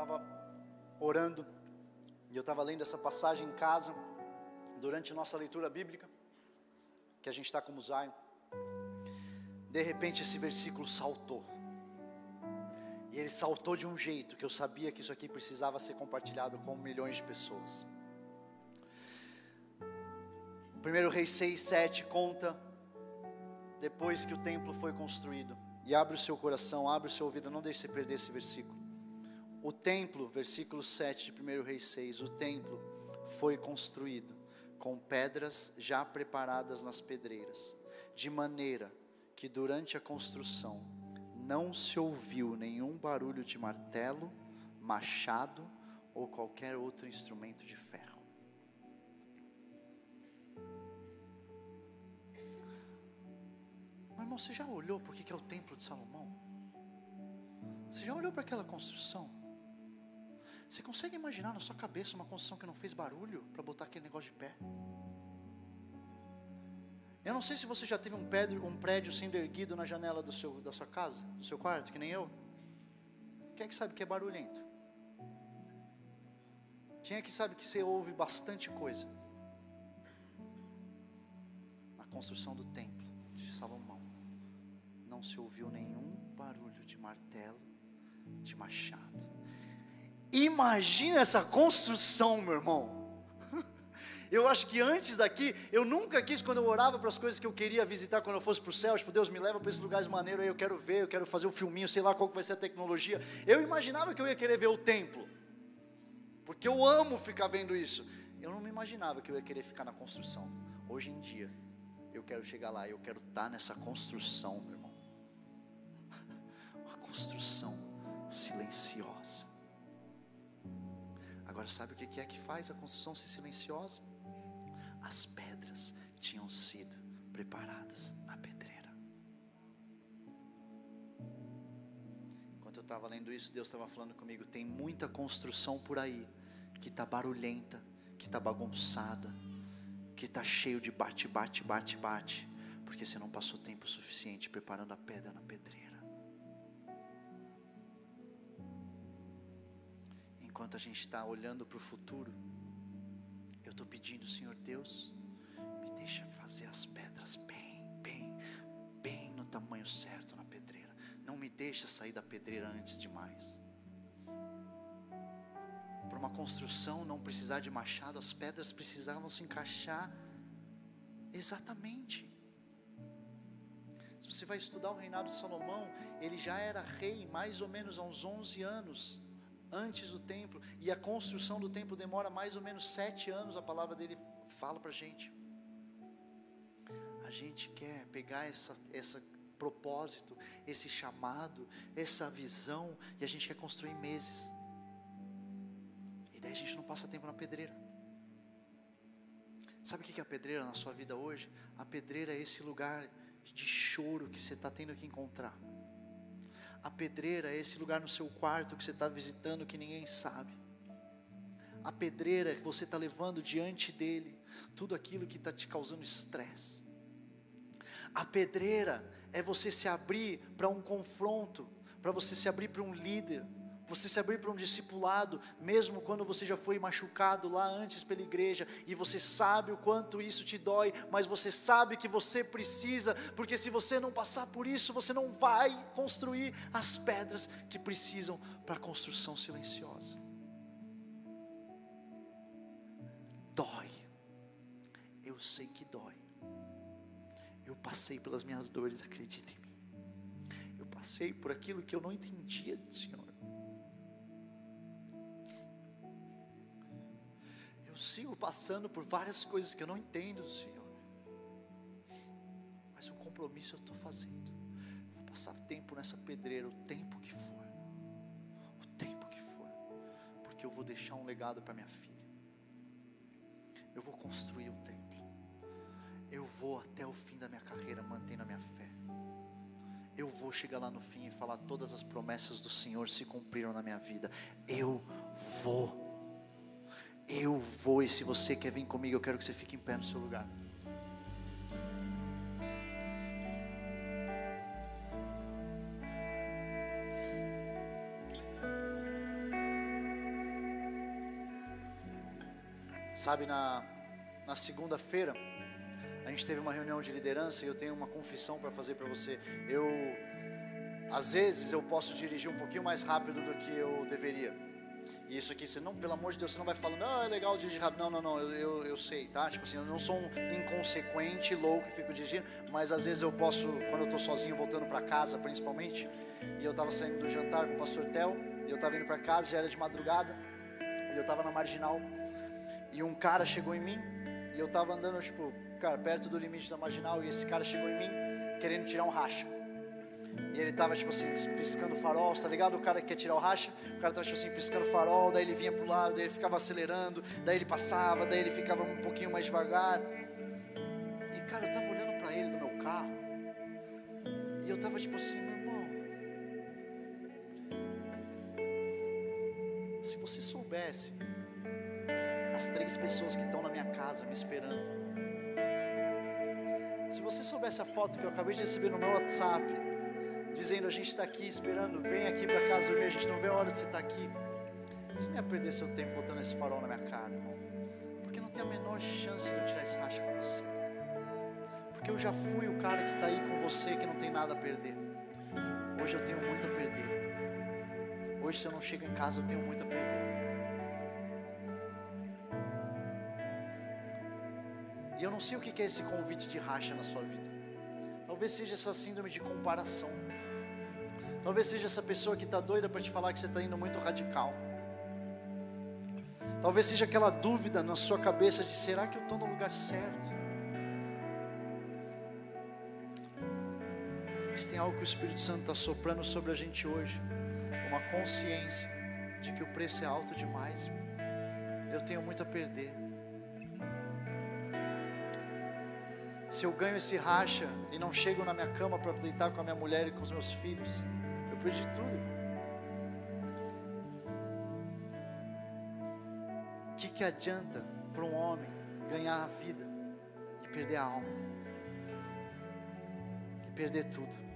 Estava orando e eu estava lendo essa passagem em casa durante nossa leitura bíblica, que a gente está como Zion. De repente esse versículo saltou. E ele saltou de um jeito que eu sabia que isso aqui precisava ser compartilhado com milhões de pessoas. 1 Reis 6, 7 conta depois que o templo foi construído. E abre o seu coração, abre o seu ouvido, não deixe você perder esse versículo. O templo, versículo 7 de 1 Reis 6, o templo foi construído com pedras já preparadas nas pedreiras, de maneira que durante a construção não se ouviu nenhum barulho de martelo, machado ou qualquer outro instrumento de ferro. Meu irmão, você já olhou o que é o templo de Salomão? Você já olhou para aquela construção? Você consegue imaginar na sua cabeça uma construção que não fez barulho para botar aquele negócio de pé? Eu não sei se você já teve um prédio, um prédio sendo erguido na janela do seu, da sua casa, do seu quarto, que nem eu. Quem é que sabe que é barulhento? Quem é que sabe que você ouve bastante coisa? Na construção do templo de Salomão, não se ouviu nenhum barulho de martelo, de machado Imagina essa construção, meu irmão. Eu acho que antes daqui, eu nunca quis, quando eu orava para as coisas que eu queria visitar quando eu fosse para o céu, tipo, Deus me leva para esses lugares maneiros, aí eu quero ver, eu quero fazer um filminho, sei lá qual vai ser a tecnologia. Eu imaginava que eu ia querer ver o templo, porque eu amo ficar vendo isso. Eu não me imaginava que eu ia querer ficar na construção. Hoje em dia, eu quero chegar lá, eu quero estar tá nessa construção, meu irmão. Uma construção silenciosa Agora, sabe o que é que faz a construção ser silenciosa? As pedras tinham sido preparadas na pedreira. Enquanto eu estava lendo isso, Deus estava falando comigo: tem muita construção por aí que está barulhenta, que está bagunçada, que está cheio de bate, bate, bate, bate, porque você não passou tempo suficiente preparando a pedra na pedreira. Enquanto a gente está olhando para o futuro, eu estou pedindo, Senhor Deus, me deixa fazer as pedras bem, bem, bem no tamanho certo na pedreira. não me deixa sair da pedreira antes demais. Para uma construção não precisar de machado, as pedras precisavam se encaixar exatamente. Se você vai estudar o reinado de Salomão, ele já era rei mais ou menos há uns 11 anos antes do templo, e a construção do templo demora mais ou menos sete anos, a palavra dele fala para a gente. A gente quer pegar essa, essa propósito, esse chamado, essa visão, e a gente quer construir meses. E daí a gente não passa tempo na pedreira. Sabe o que é a pedreira na sua vida hoje? A pedreira é esse lugar de choro que você está tendo que encontrar. A pedreira é esse lugar no seu quarto que você está visitando que ninguém sabe. A pedreira que você está levando diante dele tudo aquilo que está te causando estresse. A pedreira é você se abrir para um confronto, para você se abrir para um líder, você se abrir para um discipulado, mesmo quando você já foi machucado lá antes pela igreja, e você sabe o quanto isso te dói, mas você sabe que você precisa, porque se você não passar por isso, você não vai construir as pedras que precisam para a construção silenciosa. Dói, eu sei que dói, eu passei pelas minhas dores, acredite em mim, eu passei por aquilo que eu não entendia, Senhor. Sigo passando por várias coisas que eu não entendo, Senhor. Mas o compromisso eu estou fazendo. Vou passar tempo nessa pedreira, o tempo que for. O tempo que for. Porque eu vou deixar um legado para minha filha. Eu vou construir o templo. Eu vou até o fim da minha carreira mantendo a minha fé. Eu vou chegar lá no fim e falar todas as promessas do Senhor se cumpriram na minha vida. Eu vou eu vou, e se você quer vir comigo, eu quero que você fique em pé no seu lugar. Sabe, na, na segunda-feira, a gente teve uma reunião de liderança e eu tenho uma confissão para fazer para você. Eu, às vezes, eu posso dirigir um pouquinho mais rápido do que eu deveria. Isso aqui, você não, pelo amor de Deus, você não vai falando, ah, é legal dirigir rápido. Não, não, não, eu, eu, eu, sei, tá? Tipo assim, eu não sou um inconsequente, louco que fico dirigindo, mas às vezes eu posso, quando eu estou sozinho, voltando para casa, principalmente, e eu estava saindo do jantar com o pastor Tel, e eu estava indo para casa, já era de madrugada, e eu estava na marginal, e um cara chegou em mim, e eu estava andando, tipo, cara, perto do limite da marginal, e esse cara chegou em mim, querendo tirar um racha. E ele tava, tipo assim, piscando farol, tá ligado? O cara que quer tirar o racha, o cara tava, tipo assim, piscando farol, daí ele vinha pro lado, daí ele ficava acelerando, daí ele passava, daí ele ficava um pouquinho mais devagar. E, cara, eu tava olhando para ele do meu carro, e eu tava, tipo assim, meu irmão, se você soubesse as três pessoas que estão na minha casa me esperando, se você soubesse a foto que eu acabei de receber no meu WhatsApp, dizendo: A gente está aqui esperando, vem aqui para casa dormir, a gente não vê a hora de você estar tá aqui. Você não ia perder seu tempo botando esse farol na minha cara, irmão. Porque não tem a menor chance de eu tirar esse racha com você. Porque eu já fui o cara que está aí com você que não tem nada a perder. Hoje eu tenho muito a perder. Hoje, se eu não chego em casa, eu tenho muito a perder. E eu não sei o que é esse convite de racha na sua vida. Talvez seja essa síndrome de comparação. Talvez seja essa pessoa que está doida para te falar que você está indo muito radical. Talvez seja aquela dúvida na sua cabeça de será que eu estou no lugar certo? Mas tem algo que o Espírito Santo está soprando sobre a gente hoje, uma consciência de que o preço é alto demais. Eu tenho muito a perder. Se eu ganho esse racha e não chego na minha cama para deitar com a minha mulher e com os meus filhos, perdi tudo. O que, que adianta para um homem ganhar a vida e perder a alma? E perder tudo.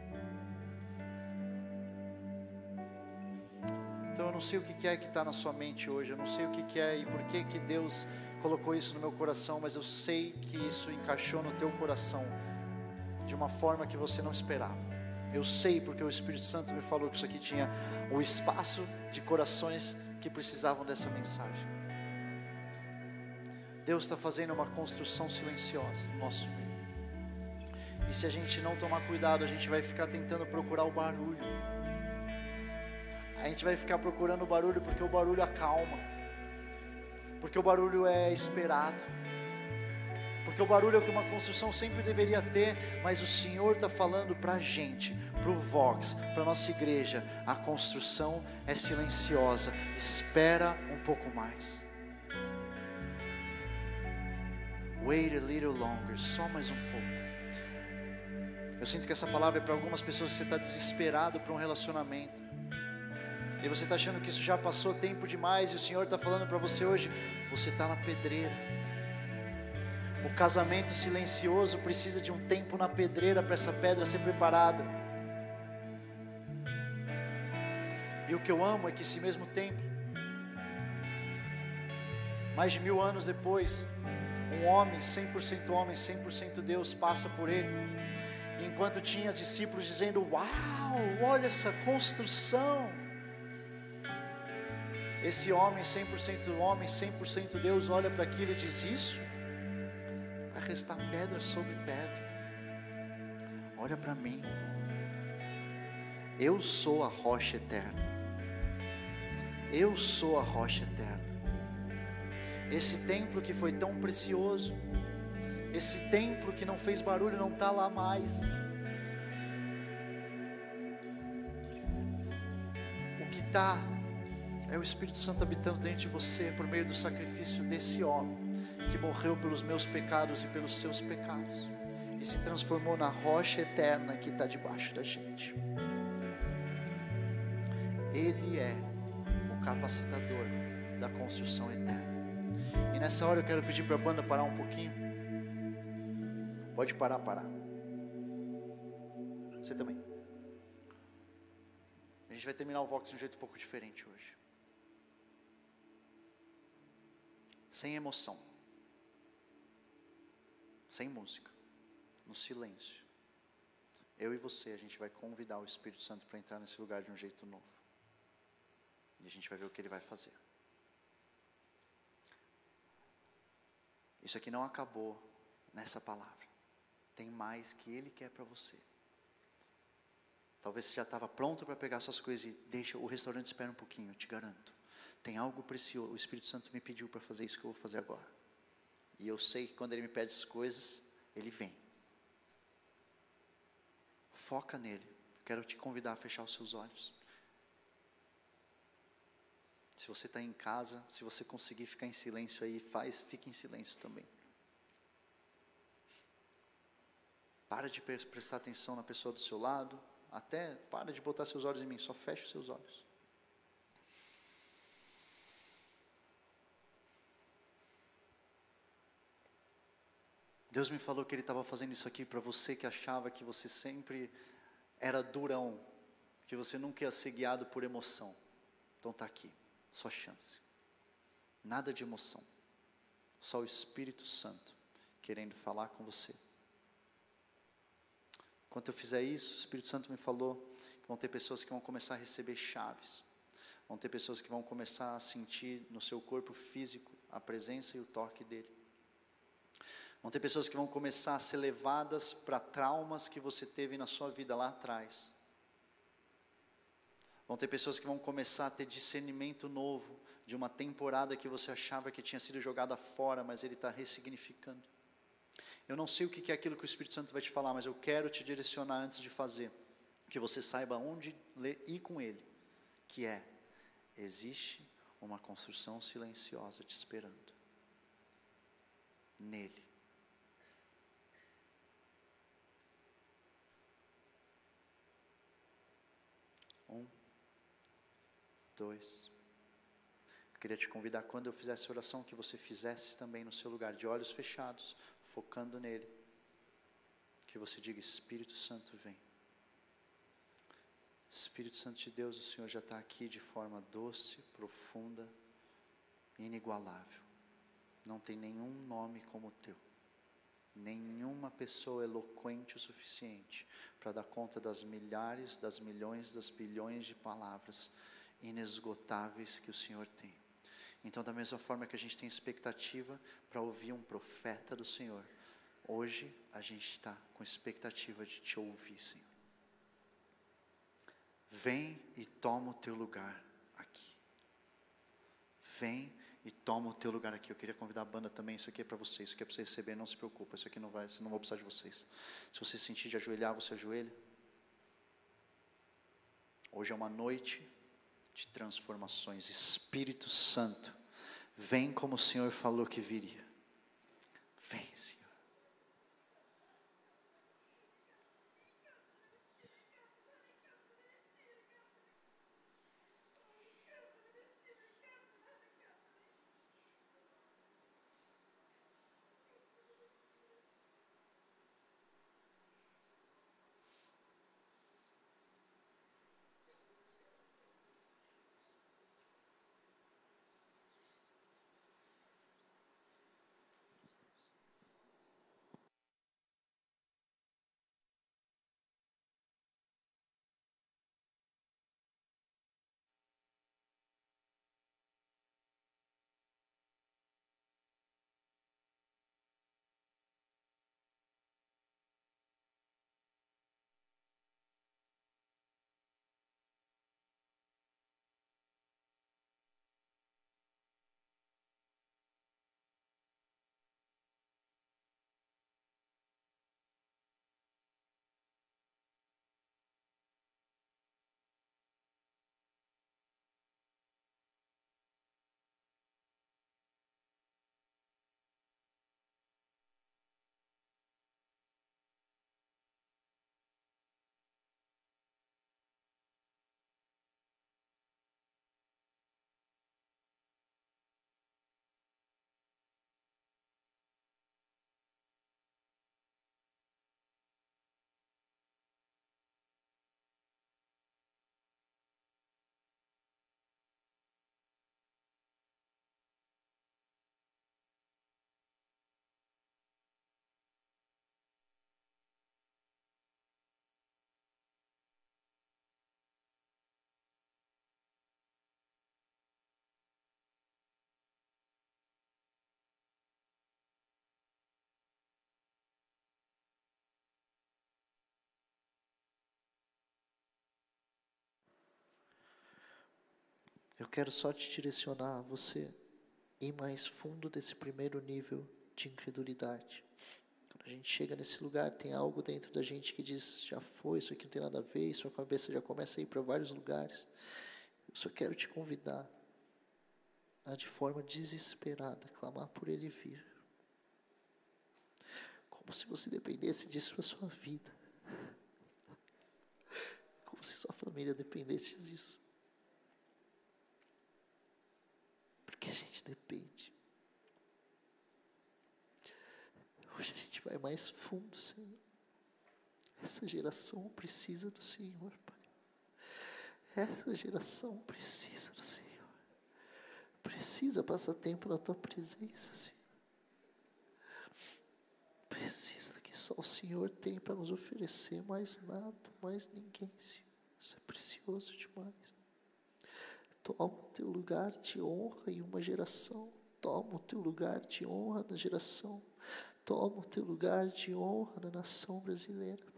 Então eu não sei o que é que está na sua mente hoje, eu não sei o que é e por que, que Deus colocou isso no meu coração, mas eu sei que isso encaixou no teu coração de uma forma que você não esperava. Eu sei porque o Espírito Santo me falou que isso aqui tinha o espaço de corações que precisavam dessa mensagem. Deus está fazendo uma construção silenciosa no nosso meio. E se a gente não tomar cuidado, a gente vai ficar tentando procurar o barulho. A gente vai ficar procurando o barulho porque o barulho acalma. Porque o barulho é esperado. Porque o barulho é o que uma construção sempre deveria ter, mas o Senhor está falando para a gente, para o Vox, para nossa igreja, a construção é silenciosa, espera um pouco mais. Wait a little longer, só mais um pouco. Eu sinto que essa palavra é para algumas pessoas que você está desesperado para um relacionamento. E você está achando que isso já passou tempo demais, e o Senhor está falando para você hoje, você está na pedreira. O casamento silencioso precisa de um tempo na pedreira para essa pedra ser preparada. E o que eu amo é que esse mesmo templo, mais de mil anos depois, um homem, 100% homem, 100% Deus, passa por ele enquanto tinha discípulos dizendo: Uau, olha essa construção. Esse homem, 100% homem, 100% Deus, olha para aquilo e diz: Isso restar pedra sobre pedra. Olha para mim. Eu sou a rocha eterna. Eu sou a rocha eterna. Esse templo que foi tão precioso, esse templo que não fez barulho não está lá mais. O que está é o Espírito Santo habitando dentro de você por meio do sacrifício desse homem que morreu pelos meus pecados e pelos seus pecados e se transformou na rocha eterna que está debaixo da gente. Ele é o capacitador da construção eterna. E nessa hora eu quero pedir para a banda parar um pouquinho. Pode parar, parar. Você também. A gente vai terminar o Vox de um jeito um pouco diferente hoje. Sem emoção. Sem música. No silêncio. Eu e você, a gente vai convidar o Espírito Santo para entrar nesse lugar de um jeito novo. E a gente vai ver o que ele vai fazer. Isso aqui não acabou nessa palavra tem mais que Ele quer para você. Talvez você já estava pronto para pegar suas coisas e deixa o restaurante espera um pouquinho, eu te garanto. Tem algo precioso. O Espírito Santo me pediu para fazer isso que eu vou fazer agora. E eu sei que quando Ele me pede as coisas, Ele vem. Foca nele. Quero te convidar a fechar os seus olhos. Se você está em casa, se você conseguir ficar em silêncio aí, faz, fique em silêncio também. Para de prestar atenção na pessoa do seu lado. Até para de botar seus olhos em mim. Só feche os seus olhos. Deus me falou que Ele estava fazendo isso aqui para você que achava que você sempre era durão, que você nunca ia ser guiado por emoção. Então está aqui, sua chance. Nada de emoção, só o Espírito Santo querendo falar com você. Enquanto eu fizer isso, o Espírito Santo me falou que vão ter pessoas que vão começar a receber chaves. Vão ter pessoas que vão começar a sentir no seu corpo físico a presença e o toque dele. Vão ter pessoas que vão começar a ser levadas para traumas que você teve na sua vida lá atrás. Vão ter pessoas que vão começar a ter discernimento novo de uma temporada que você achava que tinha sido jogada fora, mas ele está ressignificando. Eu não sei o que é aquilo que o Espírito Santo vai te falar, mas eu quero te direcionar antes de fazer, que você saiba onde ir com Ele, que é, existe uma construção silenciosa te esperando, nele. Um, dois. Eu queria te convidar, quando eu fizesse oração, que você fizesse também no seu lugar, de olhos fechados, focando nele, que você diga: Espírito Santo, vem. Espírito Santo de Deus, o Senhor já está aqui de forma doce, profunda, inigualável. Não tem nenhum nome como o teu. Nenhuma pessoa eloquente o suficiente para dar conta das milhares, das milhões, das bilhões de palavras inesgotáveis que o Senhor tem. Então, da mesma forma que a gente tem expectativa para ouvir um profeta do Senhor, hoje a gente está com expectativa de te ouvir, Senhor. Vem e toma o teu lugar aqui. Vem e toma o teu lugar aqui. Eu queria convidar a banda também. Isso aqui é para vocês. Isso aqui é para você receber. Não se preocupa. Isso aqui não vai. Não vou precisar de vocês. Se você sentir de ajoelhar, você ajoelha. Hoje é uma noite de transformações. Espírito Santo, vem como o Senhor falou que viria. Vem, Senhor. Eu quero só te direcionar a você ir mais fundo desse primeiro nível de incredulidade. Quando a gente chega nesse lugar, tem algo dentro da gente que diz: já foi, isso aqui não tem nada a ver, sua cabeça já começa a ir para vários lugares. Eu só quero te convidar a, de forma desesperada, clamar por Ele vir. Como se você dependesse disso para sua vida. Como se sua família dependesse disso. Que a gente depende. Hoje a gente vai mais fundo, Senhor. Essa geração precisa do Senhor, Pai. Essa geração precisa do Senhor. Precisa passar tempo na tua presença, Senhor. Precisa que só o Senhor tem para nos oferecer mais nada, mais ninguém, Senhor. Isso é precioso demais. Toma o teu lugar de honra em uma geração. Toma o teu lugar de honra na geração. Toma o teu lugar de honra na nação brasileira.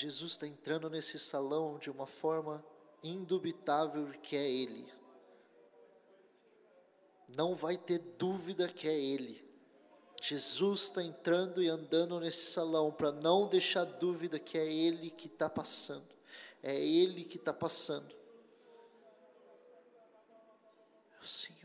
Jesus está entrando nesse salão de uma forma indubitável que é Ele. Não vai ter dúvida que é Ele. Jesus está entrando e andando nesse salão para não deixar dúvida que é Ele que está passando. É Ele que está passando. É o Senhor.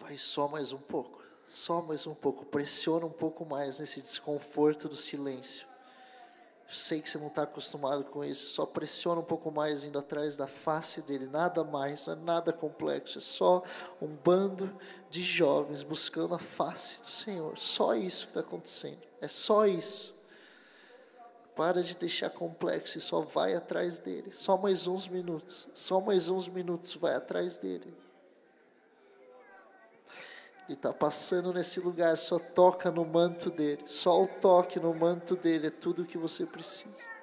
Vai só mais um pouco, só mais um pouco. Pressiona um pouco mais nesse desconforto do silêncio. Eu sei que você não está acostumado com isso. Só pressiona um pouco mais indo atrás da face dele. Nada mais, não é nada complexo. É só um bando de jovens buscando a face do Senhor. Só isso que está acontecendo. É só isso. Para de deixar complexo e só vai atrás dele. Só mais uns minutos. Só mais uns minutos vai atrás dele. Ele está passando nesse lugar, só toca no manto dele. Só o toque no manto dele é tudo o que você precisa.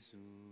Jesus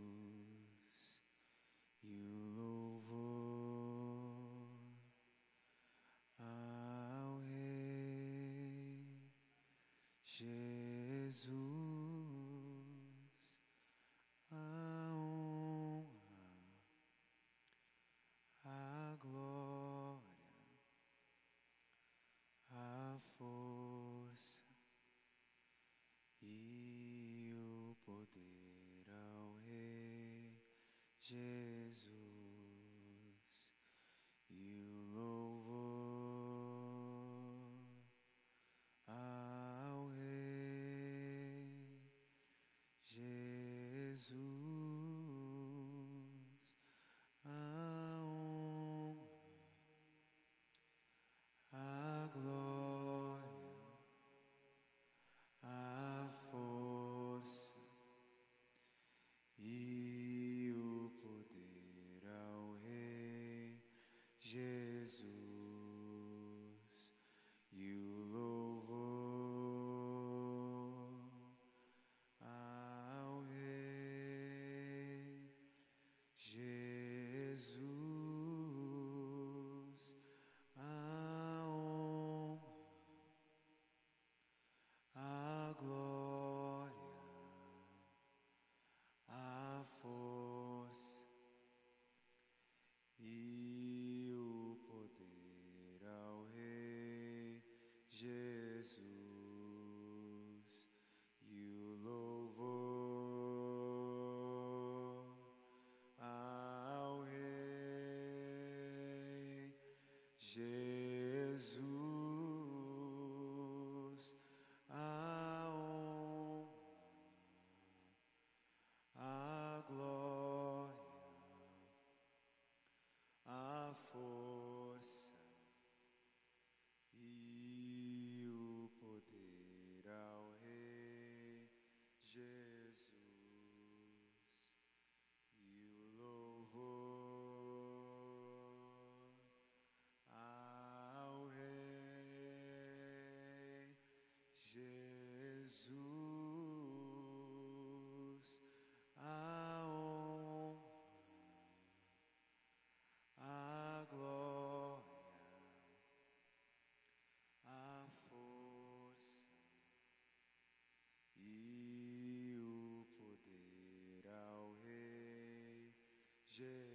Jesus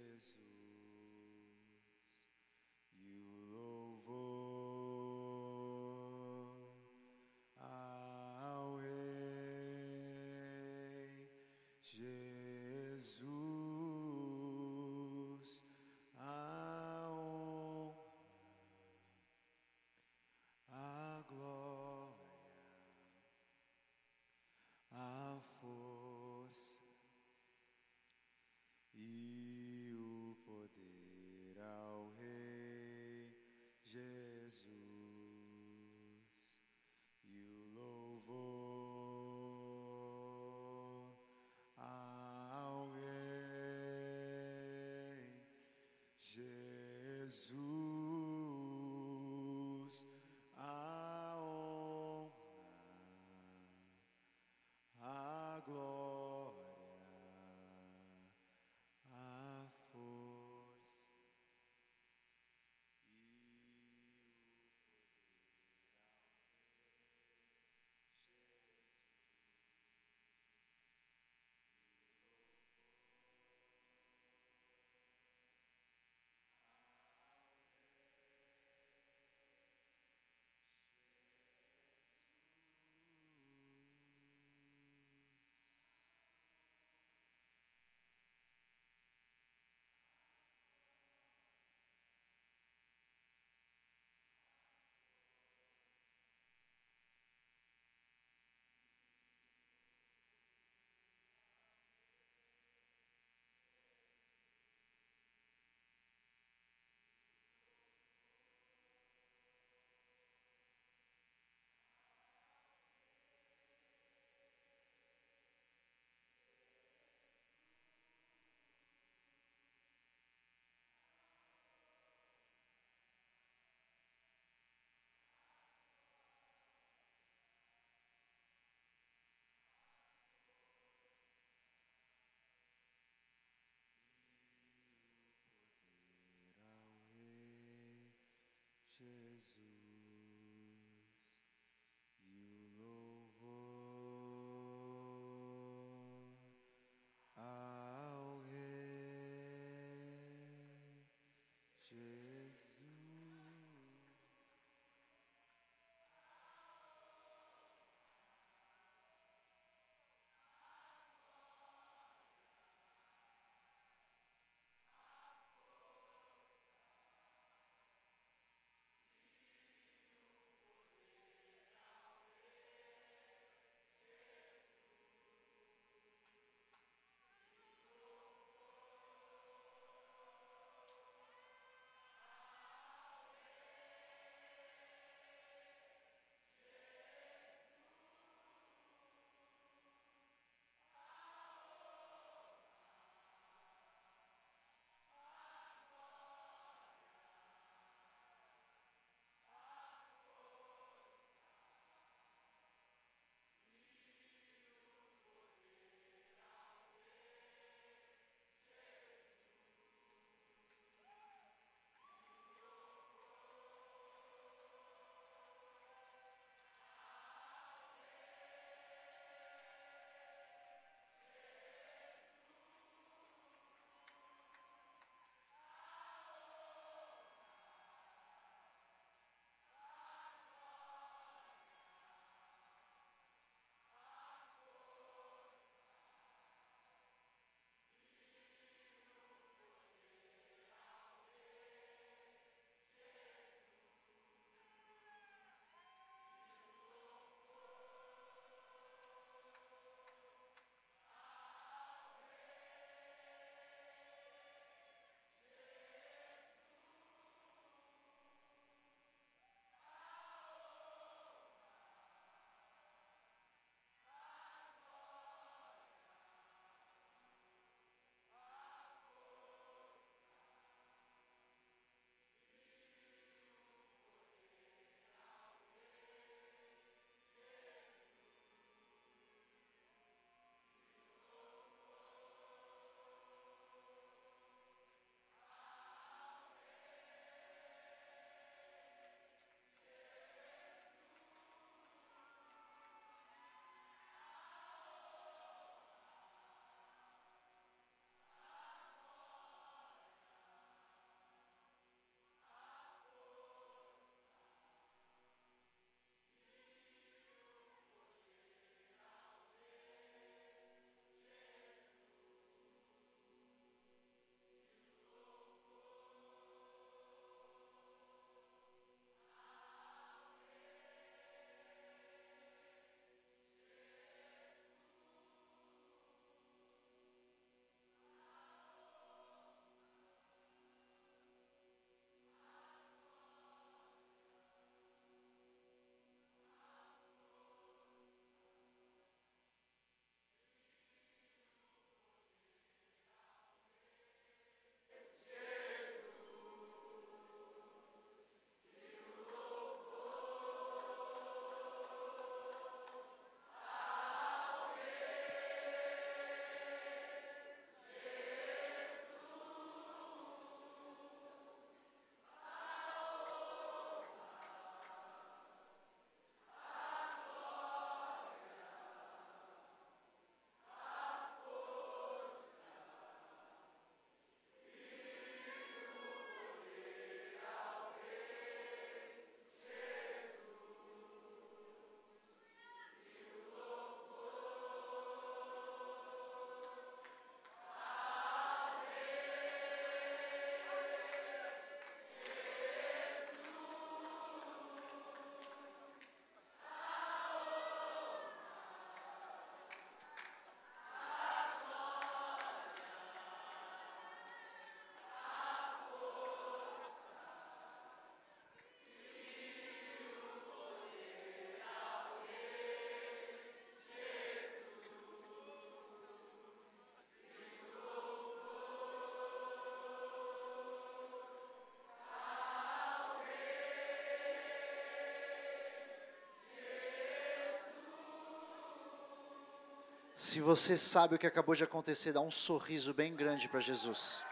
Se você sabe o que acabou de acontecer, dá um sorriso bem grande para Jesus.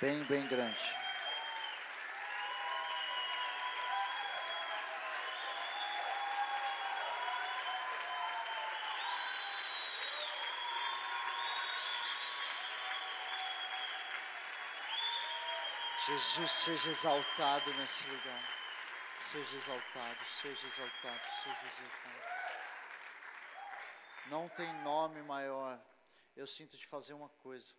Bem, bem grande. Jesus seja exaltado nesse lugar. Seja exaltado, seja exaltado, seja exaltado. Não tem nome maior. Eu sinto de fazer uma coisa.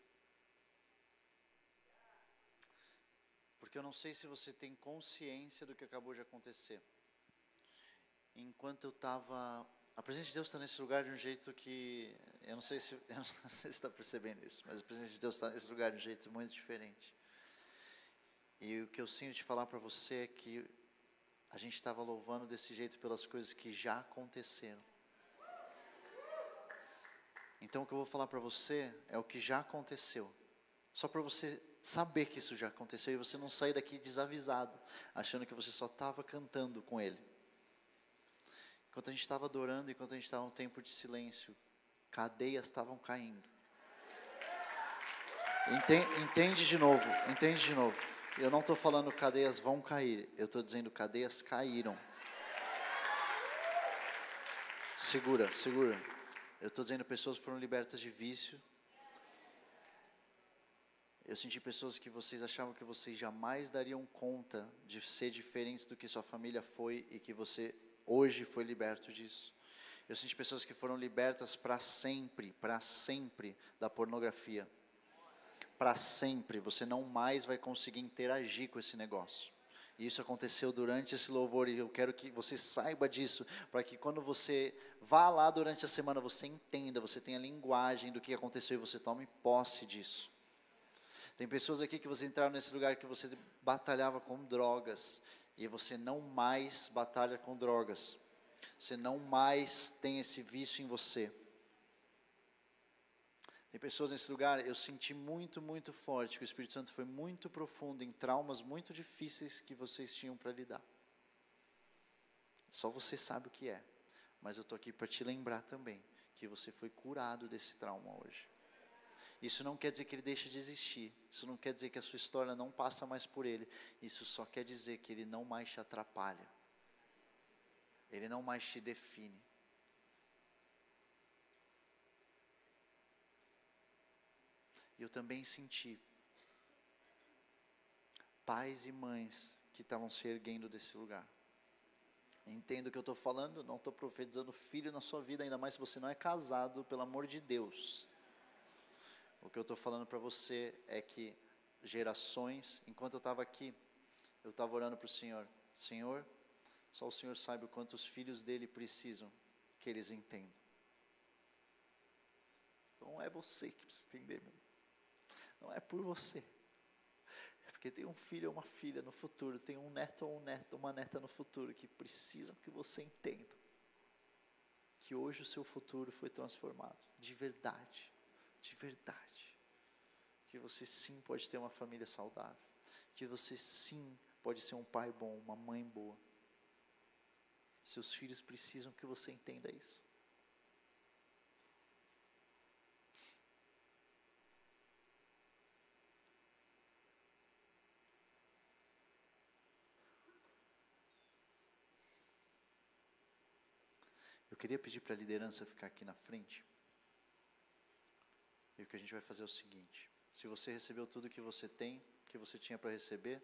Porque eu não sei se você tem consciência do que acabou de acontecer. Enquanto eu estava. A presença de Deus está nesse lugar de um jeito que. Eu não sei se eu não sei se está percebendo isso, mas a presença de Deus está nesse lugar de um jeito muito diferente. E o que eu sinto de falar para você é que a gente estava louvando desse jeito pelas coisas que já aconteceram. Então o que eu vou falar para você é o que já aconteceu. Só para você saber que isso já aconteceu e você não sair daqui desavisado, achando que você só estava cantando com ele. Enquanto a gente estava adorando, enquanto a gente estava no tempo de silêncio, cadeias estavam caindo. Entende, entende de novo, entende de novo. Eu não estou falando cadeias vão cair, eu estou dizendo cadeias caíram. Segura, segura. Eu estou dizendo pessoas foram libertas de vício. Eu senti pessoas que vocês achavam que vocês jamais dariam conta de ser diferentes do que sua família foi e que você hoje foi liberto disso. Eu senti pessoas que foram libertas para sempre, para sempre da pornografia para sempre, você não mais vai conseguir interagir com esse negócio. E isso aconteceu durante esse louvor e eu quero que você saiba disso, para que quando você vá lá durante a semana você entenda, você tenha linguagem do que aconteceu e você tome posse disso. Tem pessoas aqui que você entraram nesse lugar que você batalhava com drogas e você não mais batalha com drogas. Você não mais tem esse vício em você. Tem pessoas nesse lugar, eu senti muito, muito forte que o Espírito Santo foi muito profundo em traumas muito difíceis que vocês tinham para lidar. Só você sabe o que é. Mas eu estou aqui para te lembrar também que você foi curado desse trauma hoje. Isso não quer dizer que ele deixa de existir. Isso não quer dizer que a sua história não passa mais por ele. Isso só quer dizer que ele não mais te atrapalha. Ele não mais te define. Eu também senti pais e mães que estavam se erguendo desse lugar. Entendo o que eu estou falando, não estou profetizando filho na sua vida, ainda mais se você não é casado, pelo amor de Deus. O que eu estou falando para você é que gerações, enquanto eu estava aqui, eu estava orando para o Senhor: Senhor, só o Senhor sabe o quanto os filhos dele precisam que eles entendam. Então é você que precisa entender, meu. Não é por você. É porque tem um filho ou uma filha no futuro, tem um neto ou um neto, uma neta no futuro que precisam que você entenda que hoje o seu futuro foi transformado, de verdade, de verdade. Que você sim pode ter uma família saudável, que você sim pode ser um pai bom, uma mãe boa. Seus filhos precisam que você entenda isso. Queria pedir para a liderança ficar aqui na frente. E o que a gente vai fazer é o seguinte: se você recebeu tudo que você tem, que você tinha para receber,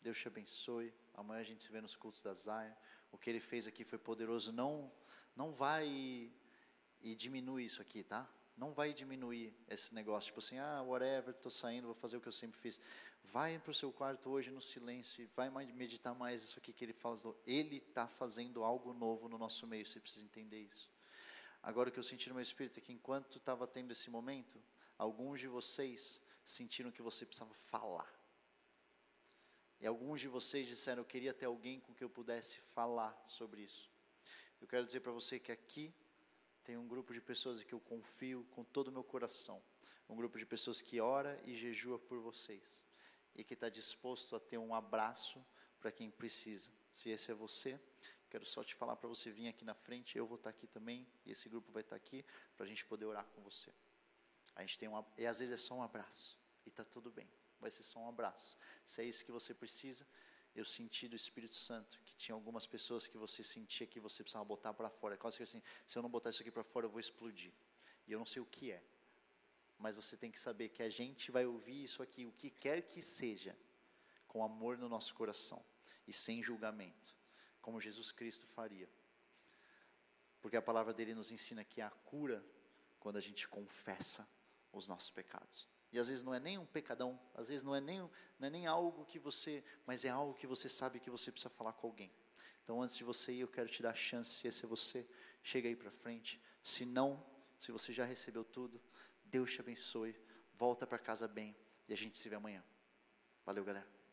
Deus te abençoe. Amanhã a gente se vê nos cultos da Zion. O que ele fez aqui foi poderoso. Não, não vai e, e diminui isso aqui, tá? Não vai diminuir esse negócio, tipo assim, ah, whatever, estou saindo, vou fazer o que eu sempre fiz. Vai para o seu quarto hoje no silêncio vai meditar mais isso aqui que ele fala. Ele está fazendo algo novo no nosso meio, você precisa entender isso. Agora o que eu senti no meu espírito é que enquanto estava tendo esse momento, alguns de vocês sentiram que você precisava falar. E alguns de vocês disseram, eu queria ter alguém com que eu pudesse falar sobre isso. Eu quero dizer para você que aqui tem um grupo de pessoas que eu confio com todo o meu coração. Um grupo de pessoas que ora e jejua por vocês e que está disposto a ter um abraço para quem precisa. Se esse é você, quero só te falar para você vir aqui na frente, eu vou estar tá aqui também, e esse grupo vai estar tá aqui, para a gente poder orar com você. A gente tem um, e às vezes é só um abraço, e está tudo bem, vai ser só um abraço. Se é isso que você precisa, eu senti do Espírito Santo que tinha algumas pessoas que você sentia que você precisava botar para fora. Quase que assim, se eu não botar isso aqui para fora, eu vou explodir. E eu não sei o que é mas você tem que saber que a gente vai ouvir isso aqui, o que quer que seja, com amor no nosso coração e sem julgamento, como Jesus Cristo faria. Porque a palavra dele nos ensina que há cura quando a gente confessa os nossos pecados. E às vezes não é nem um pecadão, às vezes não é nem, não é nem algo que você, mas é algo que você sabe que você precisa falar com alguém. Então antes de você ir, eu quero te dar a chance, se esse é você, chega aí para frente. Se não, se você já recebeu tudo, Deus te abençoe, volta para casa bem e a gente se vê amanhã. Valeu, galera.